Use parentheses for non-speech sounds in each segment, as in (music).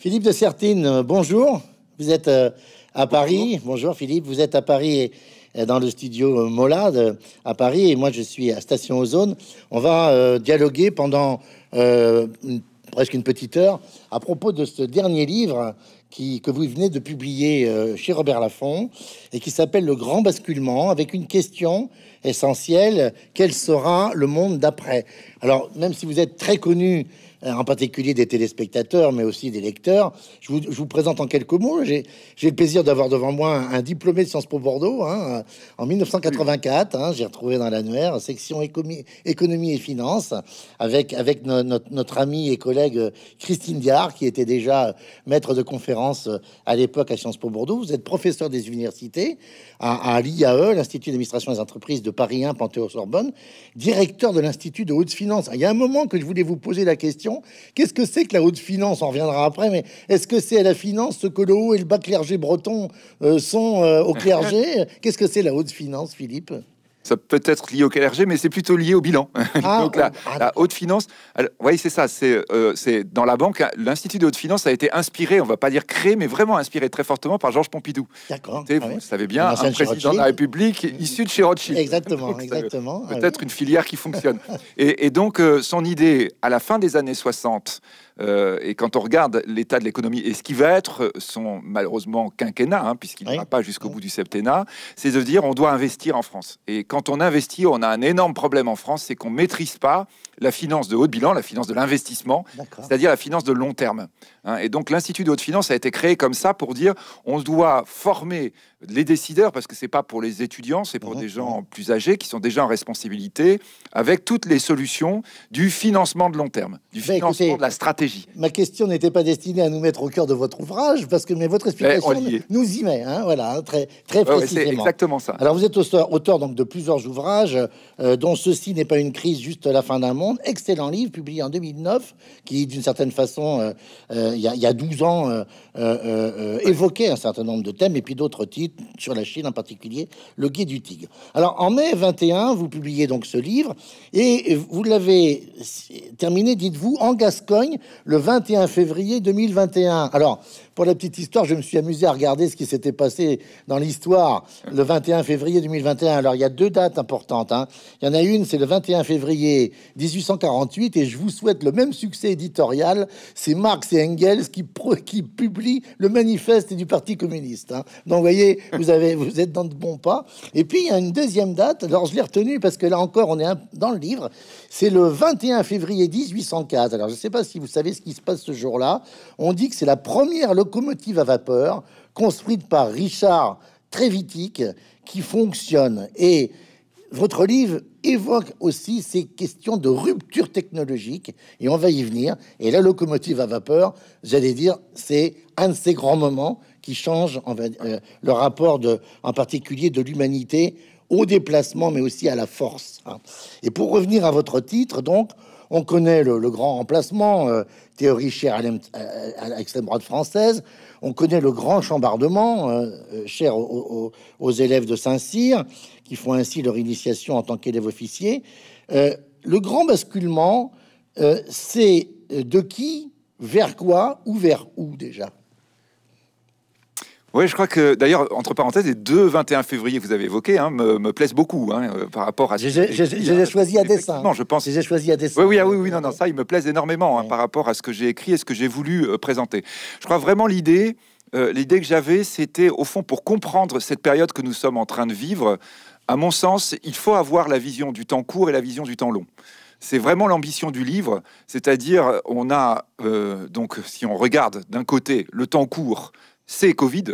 Philippe de Sertine, euh, bonjour. Vous êtes euh, à Paris. Bonjour. Philippe, vous êtes à Paris et dans le studio Molade à Paris et moi je suis à Station Ozone. On va euh, dialoguer pendant presque une petite heure à propos de ce dernier livre qui, que vous venez de publier chez Robert Laffont et qui s'appelle Le Grand Basculement avec une question essentielle quel sera le monde d'après? Alors même si vous êtes très connu euh, en particulier des téléspectateurs, mais aussi des lecteurs. Je vous, présente en quelques mots. J'ai le plaisir d'avoir devant moi un, diplômé de Sciences Po Bordeaux hein, en 1984. Hein, J'ai retrouvé dans l'annuaire section économie, et finances avec, avec notre, amie et collègue Christine Diard, qui était déjà maître de conférence à l'époque à Sciences Po Bordeaux. Vous êtes professeur des universités à, à l'IAE, l'Institut d'administration des entreprises de Paris 1, Panthéon-Sorbonne, directeur de l'Institut de haute finance. Il y a un moment que je voulais vous poser la question qu'est-ce que c'est que la haute finance? On reviendra après, mais est-ce que c'est à la finance ce que le haut et le bas clergé breton euh, sont euh, au clergé? (laughs) Qu'est-ce que c'est la haute finance, Philippe? Ça peut être lié au KLRG, mais c'est plutôt lié au bilan. (laughs) Ah, Donc la, ah, haute finance, oui, c'est ça. C'est euh, c'est dans la banque, l'institut de haute finance a été inspiré, on va pas dire créé, mais vraiment inspiré très fortement par Georges Pompidou. D'accord. Ah vous savez bien, un président de la République issu de chez Rothschild. Exactement, (laughs) exactement. Peut-être une filière qui fonctionne. et, et, donc euh, son idée, à la fin des années 60, euh, et quand on regarde l'état de l'économie et ce qui va être son malheureusement quinquennat, hein, puisqu'il ne va pas jusqu'au bout du septennat, c'est de dire on doit investir en France. Et quand on investit, on a un énorme problème en France, c'est qu'on maîtrise pas la finance de haut bilan, la finance de l'investissement, c'est-à-dire la finance de long terme. Hein. et donc l'Institut de haute finance a été créé comme ça pour dire on doit former les décideurs, parce que c'est pas pour les étudiants, c'est pour mhm. des gens plus âgés qui sont déjà en responsabilité, avec toutes les solutions du financement de long terme, du bah, financement de la stratégie. Ma question n'était pas destinée à nous mettre au cœur de votre ouvrage, parce que mais votre explication nous y met, hein, voilà, hein, très très précisément. c'est exactement ça. Alors vous êtes auteur, auteur donc de plusieurs ouvrages, euh, dont ceci n'est pas une crise, juste la fin d'un Excellent livre publié en 2009, qui d'une certaine façon, euh, euh, il y, a 12 ans, évoquait un certain nombre de thèmes, et puis d'autres titres sur la Chine en particulier, Le Guide du Tigre. Alors en mai 21, vous publiez donc ce livre et vous l'avez terminé, dites-vous, en Gascogne le 21 février 2021. Alors pour la petite histoire, je me suis amusé à regarder ce qui s'était passé dans l'histoire le 21 février 2021. Alors, il y a deux dates importantes. Hein. Il y en a une, c'est le 21 février 1848, et je vous souhaite le même succès éditorial. C'est Marx et Engels qui, qui publient le manifeste du Parti communiste. Hein. Donc, vous voyez, vous, avez, vous êtes dans de bons pas. Et puis, il y a une deuxième date. Alors, je l'ai retenue parce que là encore, on est dans le livre. C'est le 21 février 1804. Alors, je ne sais pas si vous savez ce qui se passe ce jour-là. On dit que c'est la première locomotive à vapeur construite par Richard Trevithick qui fonctionne. Et votre livre évoque aussi ces questions de rupture technologique, et on va y venir. Et la locomotive à vapeur, j'allais dire, c'est un de ces grands moments qui change euh, le rapport de, en particulier de l'humanité au déplacement, mais aussi à la force. Hein. Et pour revenir à votre titre, donc, on connaît le, grand remplacement, euh, théorie chère à l'extrême droite française. On connaît le grand chambardement, euh, euh, cher aux, élèves de Saint-Cyr, qui font ainsi leur initiation en tant qu'élèves officiers. le grand basculement, c'est de qui, vers quoi ou vers où déjà? Oui, je crois que d'ailleurs, entre parenthèses, les deux 21 février que vous avez évoqués hein, me, plaisent beaucoup hein, euh, par rapport à. J'ai choisi à dessin. Non, je pense. J'ai choisi à dessin. Oui, oui, ah oui, oui, non, non, ça, il me plaise énormément hein, par rapport à ce que j'ai écrit et ce que j'ai voulu euh, présenter. Je crois vraiment l'idée, euh, l'idée que j'avais, c'était au fond pour comprendre cette période que nous sommes en train de vivre. À mon sens, il faut avoir la vision du temps court et la vision du temps long. C'est vraiment l'ambition du livre, c'est-à-dire on a donc si on regarde d'un côté le temps court, c'est Covid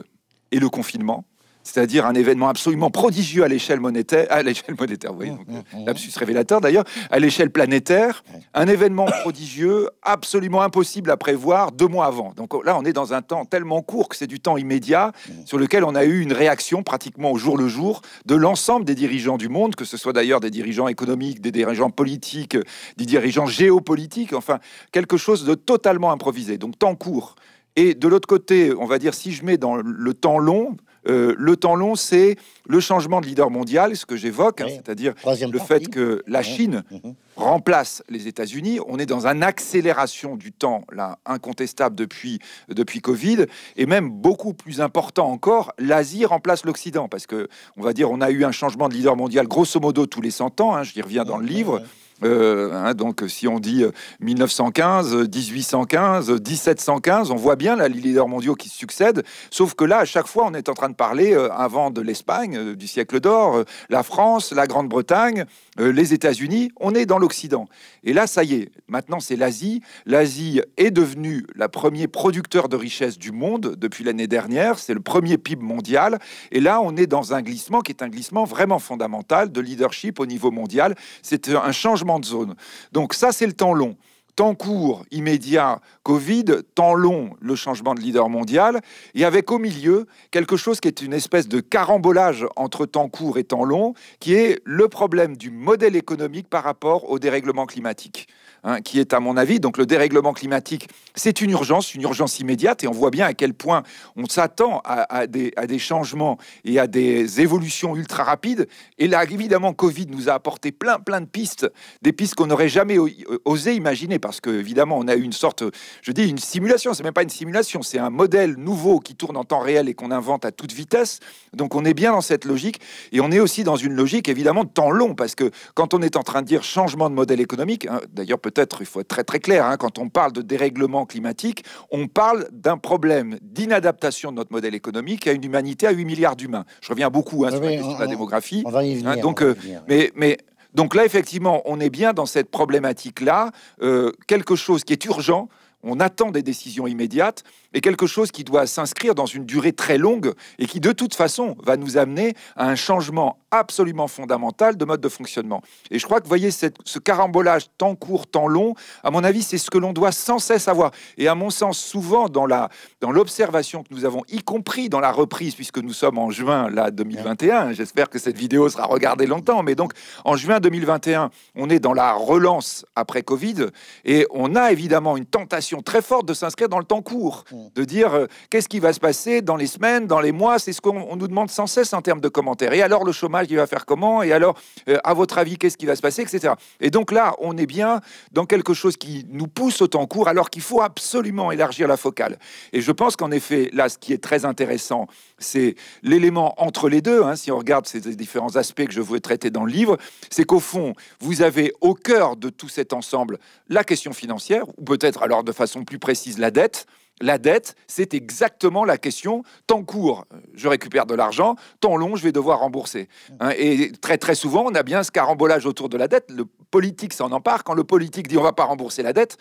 et le confinement, c'est-à-dire un événement absolument prodigieux à l'échelle monétaire, à l'échelle (laughs) monétaire, oui, donc, mmh, mmh, mmh. lapsus révélateur d'ailleurs, à l'échelle planétaire, un événement prodigieux, absolument impossible à prévoir deux mois avant. Donc là, on est dans un temps tellement court que c'est du temps immédiat sur lequel on a eu une réaction pratiquement au jour le jour de l'ensemble des dirigeants du monde, que ce soit d'ailleurs des dirigeants économiques, des dirigeants politiques, des dirigeants géopolitiques, enfin quelque chose de totalement improvisé. Donc temps court. Et de l'autre côté, on va dire, si je mets dans le temps long, le temps long, c'est le changement de leader mondial, ce que j'évoque, hein, c'est-à-dire le fait que la Chine mhm. remplace les États-Unis. On est dans une accélération du temps, là, incontestable depuis, depuis Covid, et même beaucoup plus important encore, l'Asie remplace l'Occident, parce que on va dire on a eu un changement de leader mondial grosso modo tous les 100 ans, hein, j'y reviens dans le livre. Euh, hein, donc, si on dit 1915, 1815, 1715, on voit bien là, les leaders mondiaux qui se succèdent. Sauf que là, à chaque fois, on est en train de parler euh, avant de l'Espagne, euh, du siècle d'or, la France, la Grande-Bretagne, les États-Unis. On est dans l'Occident. Et là, ça y est. Maintenant, c'est l'Asie. L'Asie est devenue la premier producteur de richesse du monde depuis l'année dernière. C'est le premier PIB mondial. Et là, on est dans un glissement qui est un glissement vraiment fondamental de leadership au niveau mondial. C'est un changement de zone. Donc ça, c'est le temps long. Temps court, immédiat, Covid, temps long, le changement de leader mondial, et avec au milieu quelque chose qui est une espèce de carambolage entre temps court et temps long, qui est le problème du modèle économique par rapport au dérèglement climatique. Hein, qui est à mon avis, donc le dérèglement climatique, c'est une urgence, une urgence immédiate, et on voit bien à quel point on s'attend à, des, changements et à des évolutions ultra rapides. Et là, évidemment, Covid nous a apporté plein, plein de pistes, des pistes qu'on n'aurait jamais osé imaginer, parce que évidemment, on a eu une sorte, je dis une simulation, c'est même pas une simulation, c'est un modèle nouveau qui tourne en temps réel et qu'on invente à toute vitesse. Donc on est bien dans cette logique, et on est aussi dans une logique évidemment de temps long, parce que quand on est en train de dire changement de modèle économique, hein, d'ailleurs peut être il faut être très très clair, hein, quand on parle de dérèglement climatique, on parle d'un problème d'inadaptation de notre modèle économique à une humanité à 8 milliards d'humains. Je reviens beaucoup hein, sur la question de la démographie. Hein, donc, mais, mais donc là, effectivement, on est bien dans cette problématique-là, euh, quelque chose qui est urgent. On attend des décisions immédiates et quelque chose qui doit s'inscrire dans une durée très longue et qui de toute façon va nous amener à un changement absolument fondamental de mode de fonctionnement. Et je crois que vous voyez cette, ce carambolage temps court, temps long, à mon avis, c'est ce que l'on doit sans cesse avoir. Et à mon sens, souvent dans la dans l'observation que nous avons, y compris dans la reprise, puisque nous sommes en juin là 2021. J'espère que cette vidéo sera regardée longtemps. Mais donc en juin 2021, on est dans la relance après Covid et on a évidemment une tentation très forte de s'inscrire dans le temps court, mm. de dire euh, qu'est-ce qui va se passer dans les semaines, dans les mois. C'est ce qu'on nous demande sans cesse en termes de commentaires. Et alors le chômage il va faire comment Et alors, euh, à votre avis, qu'est-ce qui va se passer, etc. Et donc là, on est bien dans quelque chose qui nous pousse au temps court, alors qu'il faut absolument élargir la focale. Et je pense qu'en effet, là, ce qui est très intéressant, c'est l'élément entre les deux. Hein, si on regarde ces différents aspects que je veux traiter dans le livre, c'est qu'au fond, vous avez au cœur de tout cet ensemble la question financière, ou peut-être alors de façon plus précise la dette. La dette, c'est exactement la question. Temps court, je récupère de l'argent. Temps long, je vais devoir rembourser. Hein, et très très souvent, on a bien ce carambolage autour de la dette. Le politique s'en empare. Quand le politique dit on va pas rembourser la dette,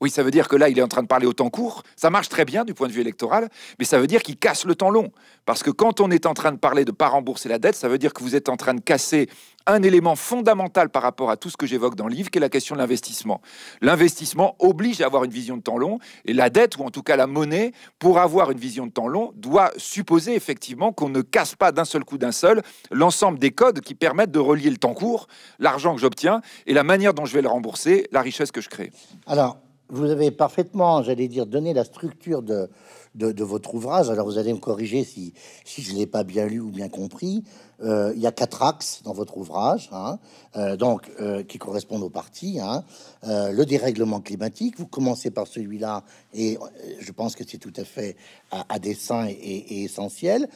oui, ça veut dire que là, il est en train de parler au temps court. Ça marche très bien du point de vue électoral, mais ça veut dire qu'il casse le temps long. Parce que quand on est en train de parler de pas rembourser la dette, ça veut dire que vous êtes en train de casser un élément fondamental par rapport à tout ce que j'évoque dans le livre, qui est la question de l'investissement. L'investissement oblige à avoir une vision de temps long, et la dette, ou en tout cas la monnaie, pour avoir une vision de temps long, doit supposer effectivement qu'on ne casse pas d'un seul coup d'un seul l'ensemble des codes qui permettent de relier le temps court, l'argent que j'obtiens, et la manière dont je vais le rembourser, la richesse que je crée. Alors, vous avez parfaitement, j'allais dire, donné la structure de, de, votre ouvrage. Alors vous allez me corriger si, si je ne l'ai pas bien lu ou bien compris. Euh, il y a quatre axes dans votre ouvrage, hein, euh, donc euh, qui correspondent aux parties. Hein. le dérèglement climatique, vous commencez par celui-là, et je pense que c'est tout à fait à, dessein et essentiel.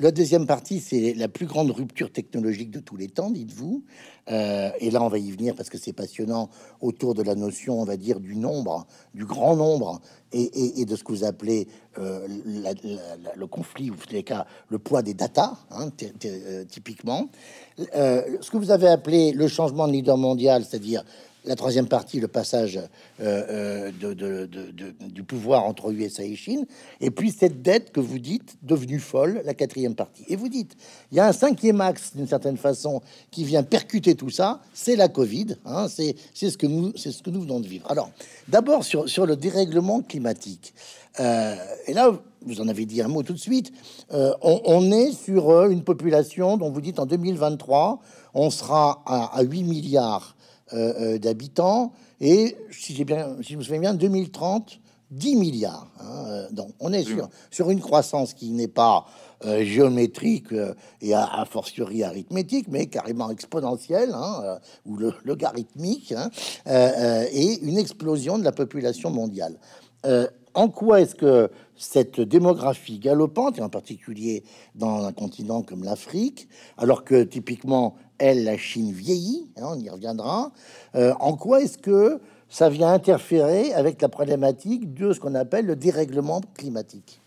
La deuxième partie, c'est la plus grande rupture technologique de tous les temps, dites-vous. Euh, et là, on va y venir parce que c'est passionnant autour de la notion, on va dire, du nombre, du grand nombre, et, de ce que vous appelez euh, le conflit, ou en les cas, le poids des data, hein, euh, typiquement. ce que vous avez appelé le changement de leader mondial, c'est-à-dire la troisième partie, le passage euh, euh, du pouvoir entre USA et Chine, et puis cette dette que vous dites devenue folle, la quatrième partie. Et vous dites, il y a un cinquième axe d'une certaine façon qui vient percuter tout ça, c'est la Covid. Hein, c'est ce que nous ce que nous venons de vivre. Alors, d'abord sur, sur le dérèglement climatique. Euh, et là, vous en avez dit un mot tout de suite. On, est sur une population dont vous dites en 2023, on sera à, à 8 milliards d'habitants. Et si j'ai bien, si je me souviens bien, 2030, 10 milliards. Hein, donc on est sur, sur une croissance qui n'est pas euh, géométrique euh, et a, fortiori arithmétique, mais carrément exponentielle hein, euh, ou le, logarithmique, hein, et une explosion de la population mondiale. en quoi est-ce que cette démographie galopante, et en particulier dans un continent comme l'Afrique, alors que typiquement, elle, la Chine vieillit, hein, on y reviendra, en quoi est-ce que ça vient interférer avec la problématique de ce qu'on appelle le dérèglement climatique?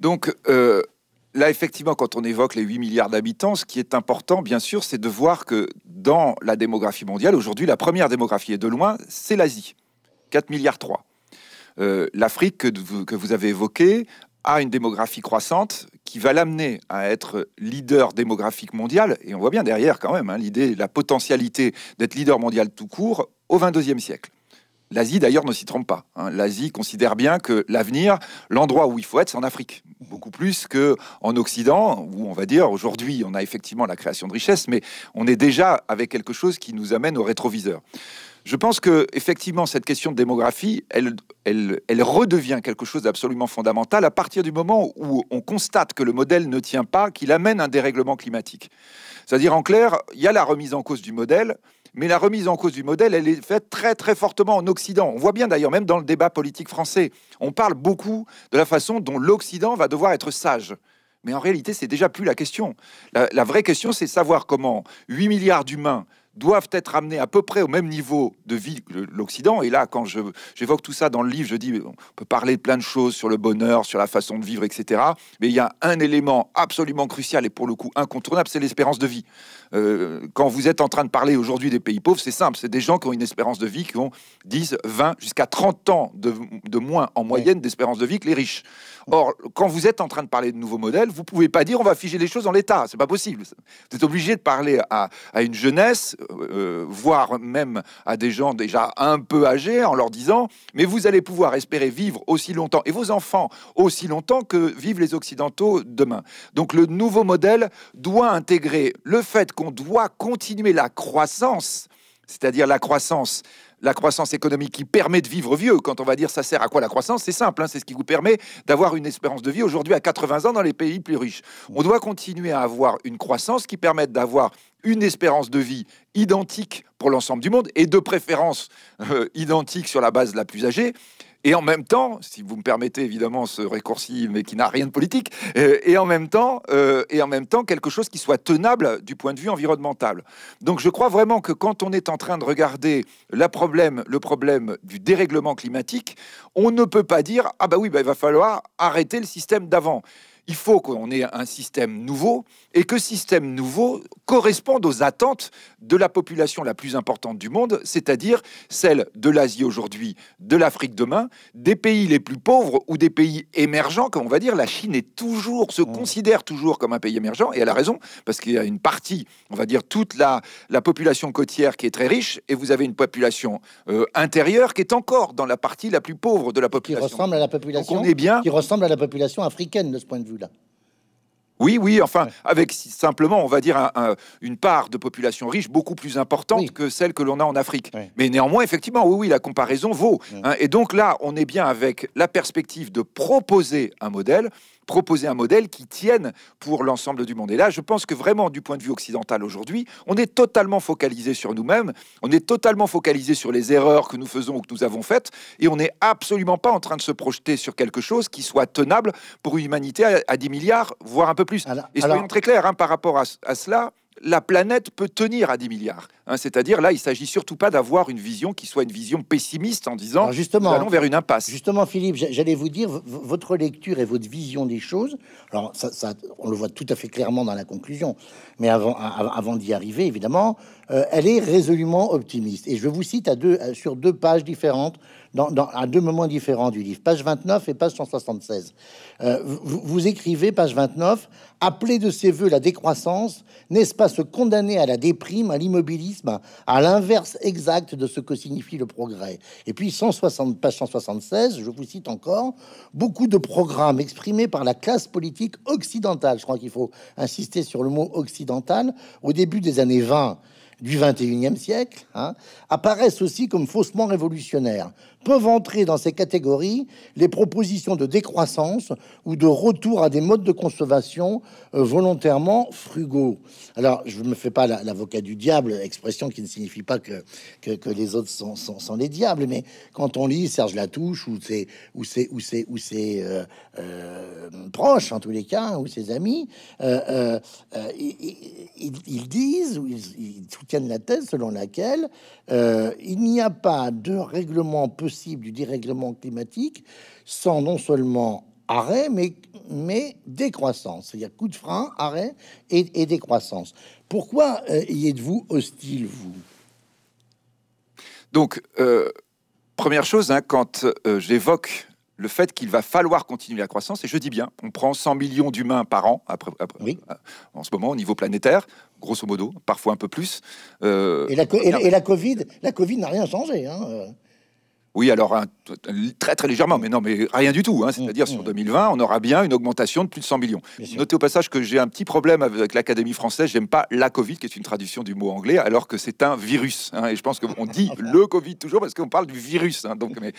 Donc, euh, là, effectivement, quand on évoque les 8 milliards d'habitants, ce qui est important, bien sûr, c'est de voir que dans la démographie mondiale, aujourd'hui, la première démographie, est de loin, c'est l'Asie. 4 milliards 3. Euh, L'Afrique que, vous avez évoquée a une démographie croissante qui va l'amener à être leader démographique mondial. Et on voit bien derrière quand même hein, l'idée, la potentialité d'être leader mondial tout court au 22e siècle. L'Asie, d'ailleurs, ne s'y trompe pas. Hein. L'Asie considère bien que l'avenir, l'endroit où il faut être, c'est en Afrique. Beaucoup plus que en Occident, où on va dire, aujourd'hui, on a effectivement la création de richesses, mais on est déjà avec quelque chose qui nous amène au rétroviseur. Je pense que effectivement cette question de démographie, elle, redevient quelque chose d'absolument fondamental à partir du moment où on constate que le modèle ne tient pas, qu'il amène un dérèglement climatique. C'est-à-dire en clair, il y a la remise en cause du modèle, mais la remise en cause du modèle, elle est faite très très fortement en Occident. On voit bien d'ailleurs, même dans le débat politique français, on parle beaucoup de la façon dont l'Occident va devoir être sage. Mais en réalité, c'est déjà plus la question. La, la vraie question, c'est savoir comment 8 milliards d'humains doivent être amenés à peu près au même niveau de vie que l'Occident. Et là, quand j'évoque tout ça dans le livre, je dis on peut parler de plein de choses sur le bonheur, sur la façon de vivre, etc. Mais il y a un élément absolument crucial et pour le coup incontournable, c'est l'espérance de vie. Euh, quand vous êtes en train de parler aujourd'hui des pays pauvres, c'est simple, c'est des gens qui ont une espérance de vie qui ont 10, 20, jusqu'à 30 ans de, de moins en moyenne d'espérance de vie que les riches. Or, quand vous êtes en train de parler de nouveaux modèles, vous pouvez pas dire on va figer les choses en l'état, c'est pas possible. Vous êtes obligé de parler à, à une jeunesse euh, voire même à des gens déjà un peu âgés, en leur disant, mais vous allez pouvoir espérer vivre aussi longtemps, et vos enfants aussi longtemps que vivent les Occidentaux demain. Donc le nouveau modèle doit intégrer le fait qu'on doit continuer la croissance, c'est-à-dire la croissance la croissance économique qui permet de vivre vieux. Quand on va dire ça sert à quoi la croissance, c'est simple, hein, c'est ce qui vous permet d'avoir une espérance de vie aujourd'hui à 80 ans dans les pays plus riches. On doit continuer à avoir une croissance qui permette d'avoir une espérance de vie identique pour l'ensemble du monde et de préférence euh, identique sur la base de la plus âgée et en même temps, si vous me permettez évidemment ce raccourci, mais qui n'a rien de politique, euh, et en même temps, euh, et en même temps quelque chose qui soit tenable du point de vue environnemental. Donc je crois vraiment que quand on est en train de regarder le problème du dérèglement climatique, on ne peut pas dire ah bah oui, bah, il va falloir arrêter le système d'avant il faut qu'on ait un système nouveau et que système nouveau corresponde aux attentes de la population la plus importante du monde, c'est-à-dire celle de l'Asie aujourd'hui, de l'Afrique demain, des pays les plus pauvres ou des pays émergents, comme on va dire. La Chine est toujours, se mmh. considère toujours comme un pays émergent, et elle a raison, parce qu'il y a une partie, on va dire toute la, la population côtière qui est très riche, et vous avez une population euh, intérieure qui est encore dans la partie la plus pauvre de la population. Qui ressemble à la population, on est bien... qui ressemble à la population africaine de ce point de vue. Oui, oui, enfin, avec simplement, on va dire, une part de population riche beaucoup plus importante que celle que l'on a en Afrique. Mais néanmoins, effectivement, oui, oui, la comparaison vaut. Hein. et donc là, on est bien avec la perspective de proposer un modèle proposer un modèle qui tienne pour l'ensemble du monde. Et là, je pense que vraiment, du point de vue occidental aujourd'hui, on est totalement focalisé sur nous-mêmes, on est totalement focalisé sur les erreurs que nous faisons ou que nous avons faites, et on n'est absolument pas en train de se projeter sur quelque chose qui soit tenable pour une humanité à, 10 milliards, voire un peu plus. et soyons très clairs hein, par rapport à cela, la planète peut tenir à 10 milliards. Hein. C'est-à-dire là, il s'agit surtout pas d'avoir une vision qui soit une vision pessimiste en disant justement, nous allons vers une impasse. Justement, Philippe, j'allais vous dire votre lecture et votre vision des choses. Alors ça, on le voit tout à fait clairement dans la conclusion, mais avant, avant d'y arriver, évidemment, euh, elle est résolument optimiste. Et je vous cite à deux, sur deux pages différentes, dans, à deux moments différents du livre, page 29 et page 176. Euh, vous, vous, écrivez, page 29, appeler de ses voeux la décroissance, n'est-ce pas se condamner à la déprime, à l'immobilisme, à l'inverse exact de ce que signifie le progrès? Et puis 160, page 176, je vous cite encore, beaucoup de programmes exprimés par la classe politique occidentale, je crois qu'il faut insister sur le mot occidental, au début des années 20, du 21e siècle hein, apparaissent aussi comme faussement révolutionnaires. Peuvent entrer dans ces catégories les propositions de décroissance ou de retour à des modes de consommation euh, volontairement frugaux. Alors, je ne me fais pas l'avocat du diable, expression qui ne signifie pas que, que, les autres sont, sont, les diables, mais quand on lit Serge Latouche ou ses, ou ses, ou ses, ou ses euh, euh, proches, en tous les cas, ou ses amis, ils, disent ou ils, soutiennent la thèse selon laquelle il n'y a pas de règlement possible du dérèglement climatique sans non seulement arrêt, mais, mais décroissance. C'est-à-dire coup de frein, arrêt et, décroissance. Pourquoi euh, y êtes-vous hostile, vous? Donc, euh, première chose, hein, quand euh, j'évoque le fait qu'il va falloir continuer la croissance, et je dis bien, on prend 100 millions d'humains par an, après, en ce moment, au niveau planétaire, grosso modo, parfois un peu plus. et, la, et, la, Covid, la Covid n'a rien changé. Hein oui, alors très très légèrement, mais non, mais rien du tout. Hein. C'est-à-dire sur 2020, on aura bien une augmentation de plus de 100 millions. Notez au passage que j'ai un petit problème avec l'Académie française. J'aime pas la Covid, qui est une traduction du mot anglais, alors que c'est un virus. Hein. Et je pense qu'on dit (laughs) le Covid toujours parce qu'on parle du virus. Hein. Donc, mais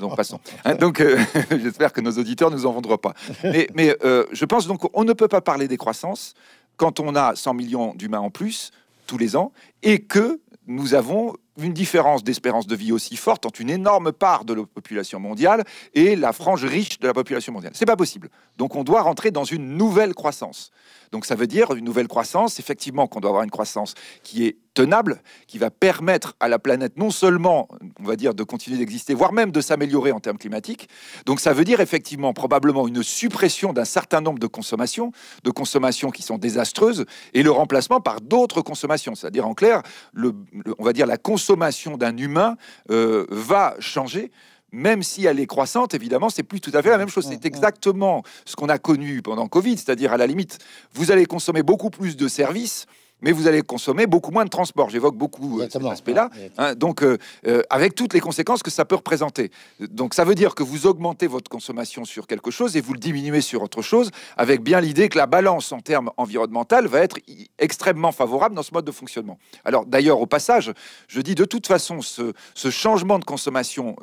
donc passons. donc, euh, (laughs) j'espère que nos auditeurs nous en vendront pas. Mais, mais euh, je pense donc on ne peut pas parler des croissances quand on a 100 millions d'humains en plus tous les ans et que nous avons une différence d'espérance de vie aussi forte entre une énorme part de la population mondiale et la frange riche de la population mondiale. C'est pas possible. Donc on doit rentrer dans une nouvelle croissance. Donc ça veut dire une nouvelle croissance, effectivement qu'on doit avoir une croissance qui est tenable, qui va permettre à la planète non seulement, on va dire, de continuer d'exister, voire même de s'améliorer en termes climatiques. Donc ça veut dire effectivement probablement une suppression d'un certain nombre de consommations, de consommations qui sont désastreuses, et le remplacement par d'autres consommations. C'est-à-dire en clair, on va dire la consommation d'un humain euh, va changer même si elle est croissante, évidemment, c'est plus tout à fait la même chose. C'est exactement ce qu'on a connu pendant Covid, c'est-à-dire à la limite, vous allez consommer beaucoup plus de services mais vous allez consommer beaucoup moins de transport. J'évoque beaucoup euh, cet aspect-là. Hein, donc, euh, euh, avec toutes les conséquences que ça peut représenter. Donc, ça veut dire que vous augmentez votre consommation sur quelque chose et vous le diminuez sur autre chose, avec bien l'idée que la balance en termes environnementaux va être extrêmement favorable dans ce mode de fonctionnement. Alors, d'ailleurs, au passage, je dis de toute façon, ce, ce changement de consommation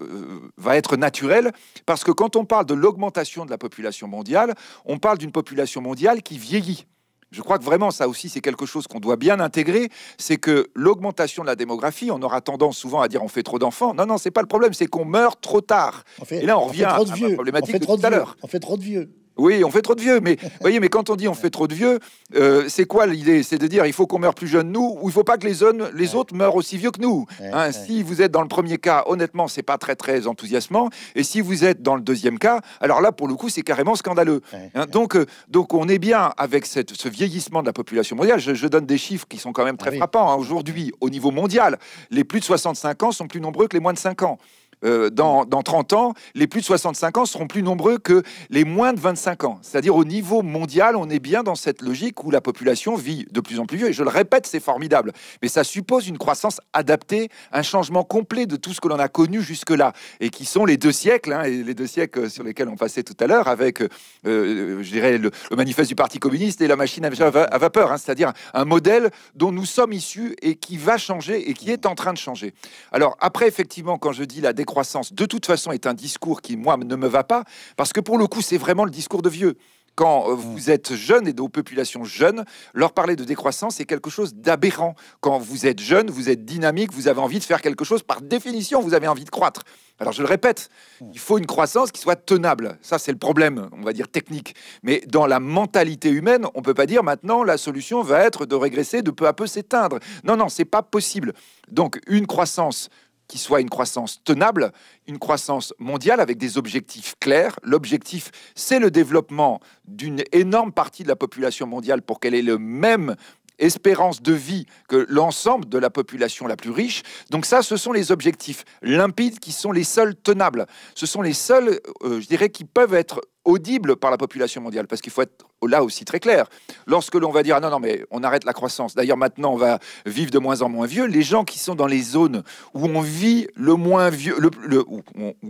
va être naturel parce que quand on parle de l'augmentation de la population mondiale, on parle d'une population mondiale qui vieillit. Je crois que vraiment, ça aussi, c'est quelque chose qu'on doit bien intégrer. C'est que l'augmentation de la démographie, on aura tendance souvent à dire on fait trop d'enfants. Non, non, c'est pas le problème, c'est qu'on meurt trop tard. Et là, on, revient à la problématique de tout à l'heure. On fait trop de vieux. Oui, on fait trop de vieux, mais (laughs) voyez, mais quand on dit on fait trop de vieux, euh, c'est quoi l'idée? C'est de dire il faut qu'on meure plus jeune nous, ou il faut pas que les, les autres meurent aussi vieux que nous? Hein, si vous êtes dans le premier cas, honnêtement, c'est pas très très enthousiasmant, et si vous êtes dans le deuxième cas, alors là pour le coup c'est carrément scandaleux. Hein, donc euh, donc on est bien avec cette, ce vieillissement de la population mondiale. Je, donne des chiffres qui sont quand même très ah frappants. Hein. Aujourd'hui, au niveau mondial, les plus de 65 ans sont plus nombreux que les moins de 5 ans. Euh, dans, dans 30 ans, les plus de 65 ans seront plus nombreux que les moins de 25 ans. C'est-à-dire au niveau mondial, on est bien dans cette logique où la population vit de plus en plus vieux. Et je le répète, c'est formidable. Mais ça suppose une croissance adaptée, un changement complet de tout ce que l'on a connu jusque-là. Et qui sont les deux siècles, hein, et les deux siècles sur lesquels on passait tout à l'heure, avec, euh, je dirais, le, manifeste du Parti communiste et la machine à, vapeur. Hein, c'est-à-dire un modèle dont nous sommes issus et qui va changer et qui est en train de changer. Alors après, effectivement, quand je dis la décroissance, croissance, de toute façon, est un discours qui, moi, ne me va pas, parce que pour le coup, c'est vraiment le discours de vieux quand euh, vous mm. êtes jeune et de populations jeunes, leur parler de décroissance est quelque chose d'aberrant. Quand vous êtes jeune, vous êtes dynamique, vous avez envie de faire quelque chose, par définition, vous avez envie de croître. Alors je le répète, mm. il faut une croissance qui soit tenable. Ça, c'est le problème, on va dire technique. Mais dans la mentalité humaine, on peut pas dire maintenant la solution va être de régresser, de peu à peu s'éteindre. Non, non, c'est pas possible. Donc une croissance qui soit une croissance tenable, une croissance mondiale avec des objectifs clairs. L'objectif, c'est le développement d'une énorme partie de la population mondiale pour qu'elle ait le même espérance de vie que l'ensemble de la population la plus riche. Donc ça, ce sont les objectifs limpides qui sont les seuls tenables. Ce sont les seuls, euh, je dirais, qui peuvent être audibles par la population mondiale. Parce qu'il faut être là aussi très clair. Lorsque l'on va dire ah non non mais on arrête la croissance. D'ailleurs maintenant on va vivre de moins en moins vieux. Les gens qui sont dans les zones où on vit le moins vieux, le, où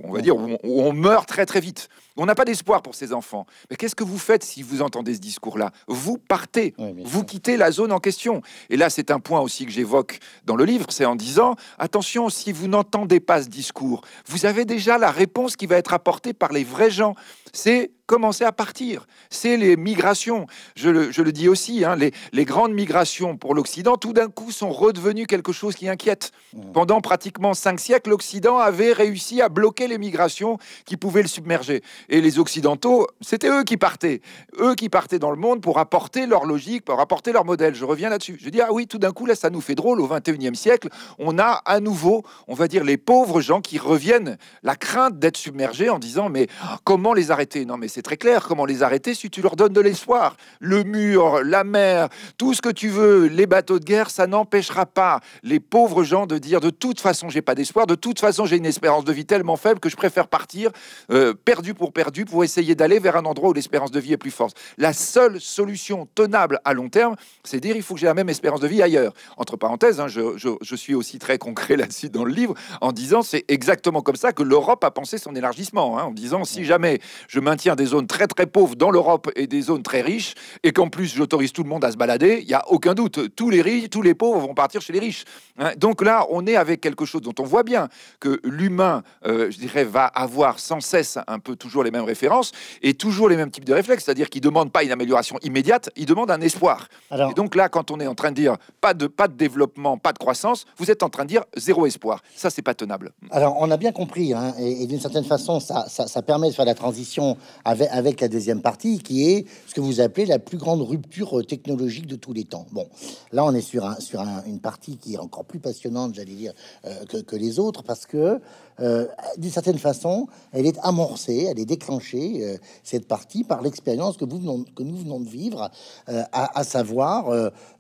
on, va dire où on meurt très très vite. On n'a pas d'espoir pour ces enfants. Mais qu'est-ce que vous faites si vous entendez ce discours-là? Vous partez, vous quittez la zone en question. Et là, c'est un point aussi que j'évoque dans le livre, c'est en disant, attention, si vous n'entendez pas ce discours, vous avez déjà la réponse qui va être apportée par les vrais gens. C'est commencer à partir. C'est les migrations. Je le, dis aussi, hein, les, grandes migrations pour l'Occident, tout d'un coup, sont redevenues quelque chose qui inquiète. Mmh. Pendant pratiquement cinq siècles, l'Occident avait réussi à bloquer les migrations qui pouvaient le submerger. Et les Occidentaux, c'était eux qui partaient. Eux qui partaient dans le monde pour apporter leur logique, pour apporter leur modèle. Je reviens là-dessus. Je dis, ah oui, tout d'un coup, là, ça nous fait drôle. Au 21e siècle, on a à nouveau, on va dire, les pauvres gens qui reviennent, la crainte d'être submergés en disant, mais comment les arrêter? Non, mais c'est très clair comment les arrêter si tu leur donnes de l'espoir. Le mur, la mer, tout ce que tu veux, les bateaux de guerre, ça n'empêchera pas les pauvres gens de dire de toute façon j'ai pas d'espoir, de toute façon j'ai une espérance de vie tellement faible que je préfère partir euh, perdu pour perdu pour essayer d'aller vers un endroit où l'espérance de vie est plus forte. La seule solution tenable à long terme, c'est dire il faut que j'ai la même espérance de vie ailleurs. Entre parenthèses, hein, je, je, suis aussi très concret là-dessus dans le livre en disant c'est exactement comme ça que l'Europe a pensé son élargissement, hein, en disant si jamais je maintiens des zones très très pauvres dans l'Europe et des zones très riches, et qu'en plus j'autorise tout le monde à se balader, il n'y a aucun doute. Tous les riches, tous les pauvres vont partir chez les riches. Hein. Donc là, on est avec quelque chose dont on voit bien que l'humain, euh, je dirais, va avoir sans cesse un peu toujours les mêmes références et toujours les mêmes types de réflexes, c'est-à-dire qu'il ne demande pas une amélioration immédiate, il demande un espoir. et donc là, quand on est en train de dire pas de, pas de développement, pas de croissance, vous êtes en train de dire zéro espoir. Ça, c'est pas tenable. Alors, on a bien compris, hein, et, d'une certaine façon, ça, ça, ça, permet de faire la transition avec, avec la deuxième partie, qui est ce que vous appelez la plus grande rupture technologique de tous les temps. Bon, là, on est sur, un, sur une partie qui est encore plus passionnante, j'allais dire, euh, que, les autres, parce que euh, d'une certaine façon, elle est amorcée, elle est déclenchée, euh, cette partie, par l'expérience que, nous venons de vivre, à, savoir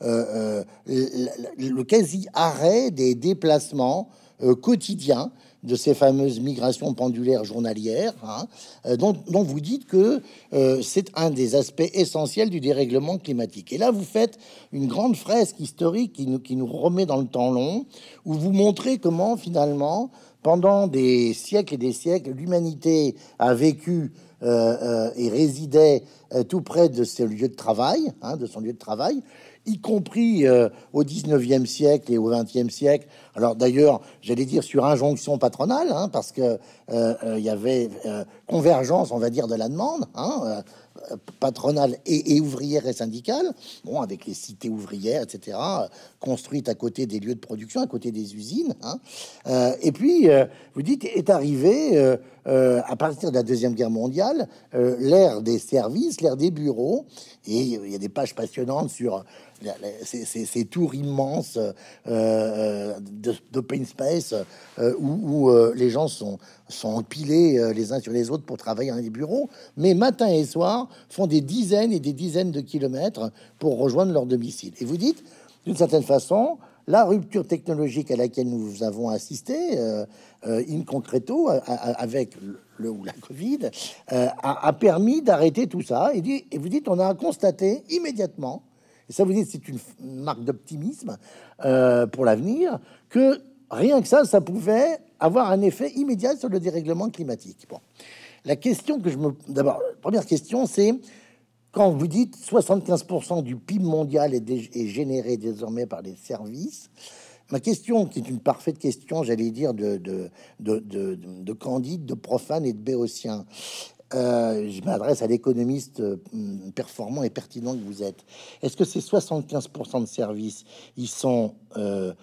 le, le quasi-arrêt des déplacements quotidiens de ces fameuses migrations pendulaires journalières, hein, euh, dont, vous dites que euh, c'est un des aspects essentiels du dérèglement climatique. Et là, vous faites une grande fresque historique qui nous, remet dans le temps long, où vous montrez comment finalement, pendant des siècles et des siècles, l'humanité a vécu euh, et résidait tout près de ses lieux de travail, hein, de son lieu de travail, y compris euh, au 19e siècle et au 20e siècle. Alors d'ailleurs, j'allais dire sur injonction patronale, hein, parce que euh, euh, il y avait convergence, on va dire, de la demande. Hein, patronale et, ouvrière et syndicale, bon, avec les cités ouvrières, etc., construites à côté des lieux de production, à côté des usines. Hein. et puis, vous dites, est arrivé à partir de la Deuxième Guerre mondiale l'ère des services, l'ère des bureaux, et il y a des pages passionnantes sur ces, tours immenses euh, euh d'open space euh, où, euh, les gens sont, empilés les uns sur les autres pour travailler dans les bureaux, mais matin et soir font des dizaines et des dizaines de kilomètres pour rejoindre leur domicile. Et vous dites, d'une certaine façon, la rupture technologique à laquelle nous avons assisté, in concreto, avec le, ou la Covid, a, permis d'arrêter tout ça. Et, et vous dites, on a constaté immédiatement et ça vous dit c'est une marque d'optimisme euh, pour l'avenir, que rien que ça, ça pouvait avoir un effet immédiat sur le dérèglement climatique. Bon. La question que je me... D'abord, première question, c'est quand vous dites 75% du PIB mondial est, est, généré désormais par les services, ma question, qui est une parfaite question, j'allais dire, de, de, de, de, de candide, de profane et de béotien, euh, je m'adresse à l'économiste euh, performant et pertinent que vous êtes. Est-ce que ces 75% de services, ils sont euh,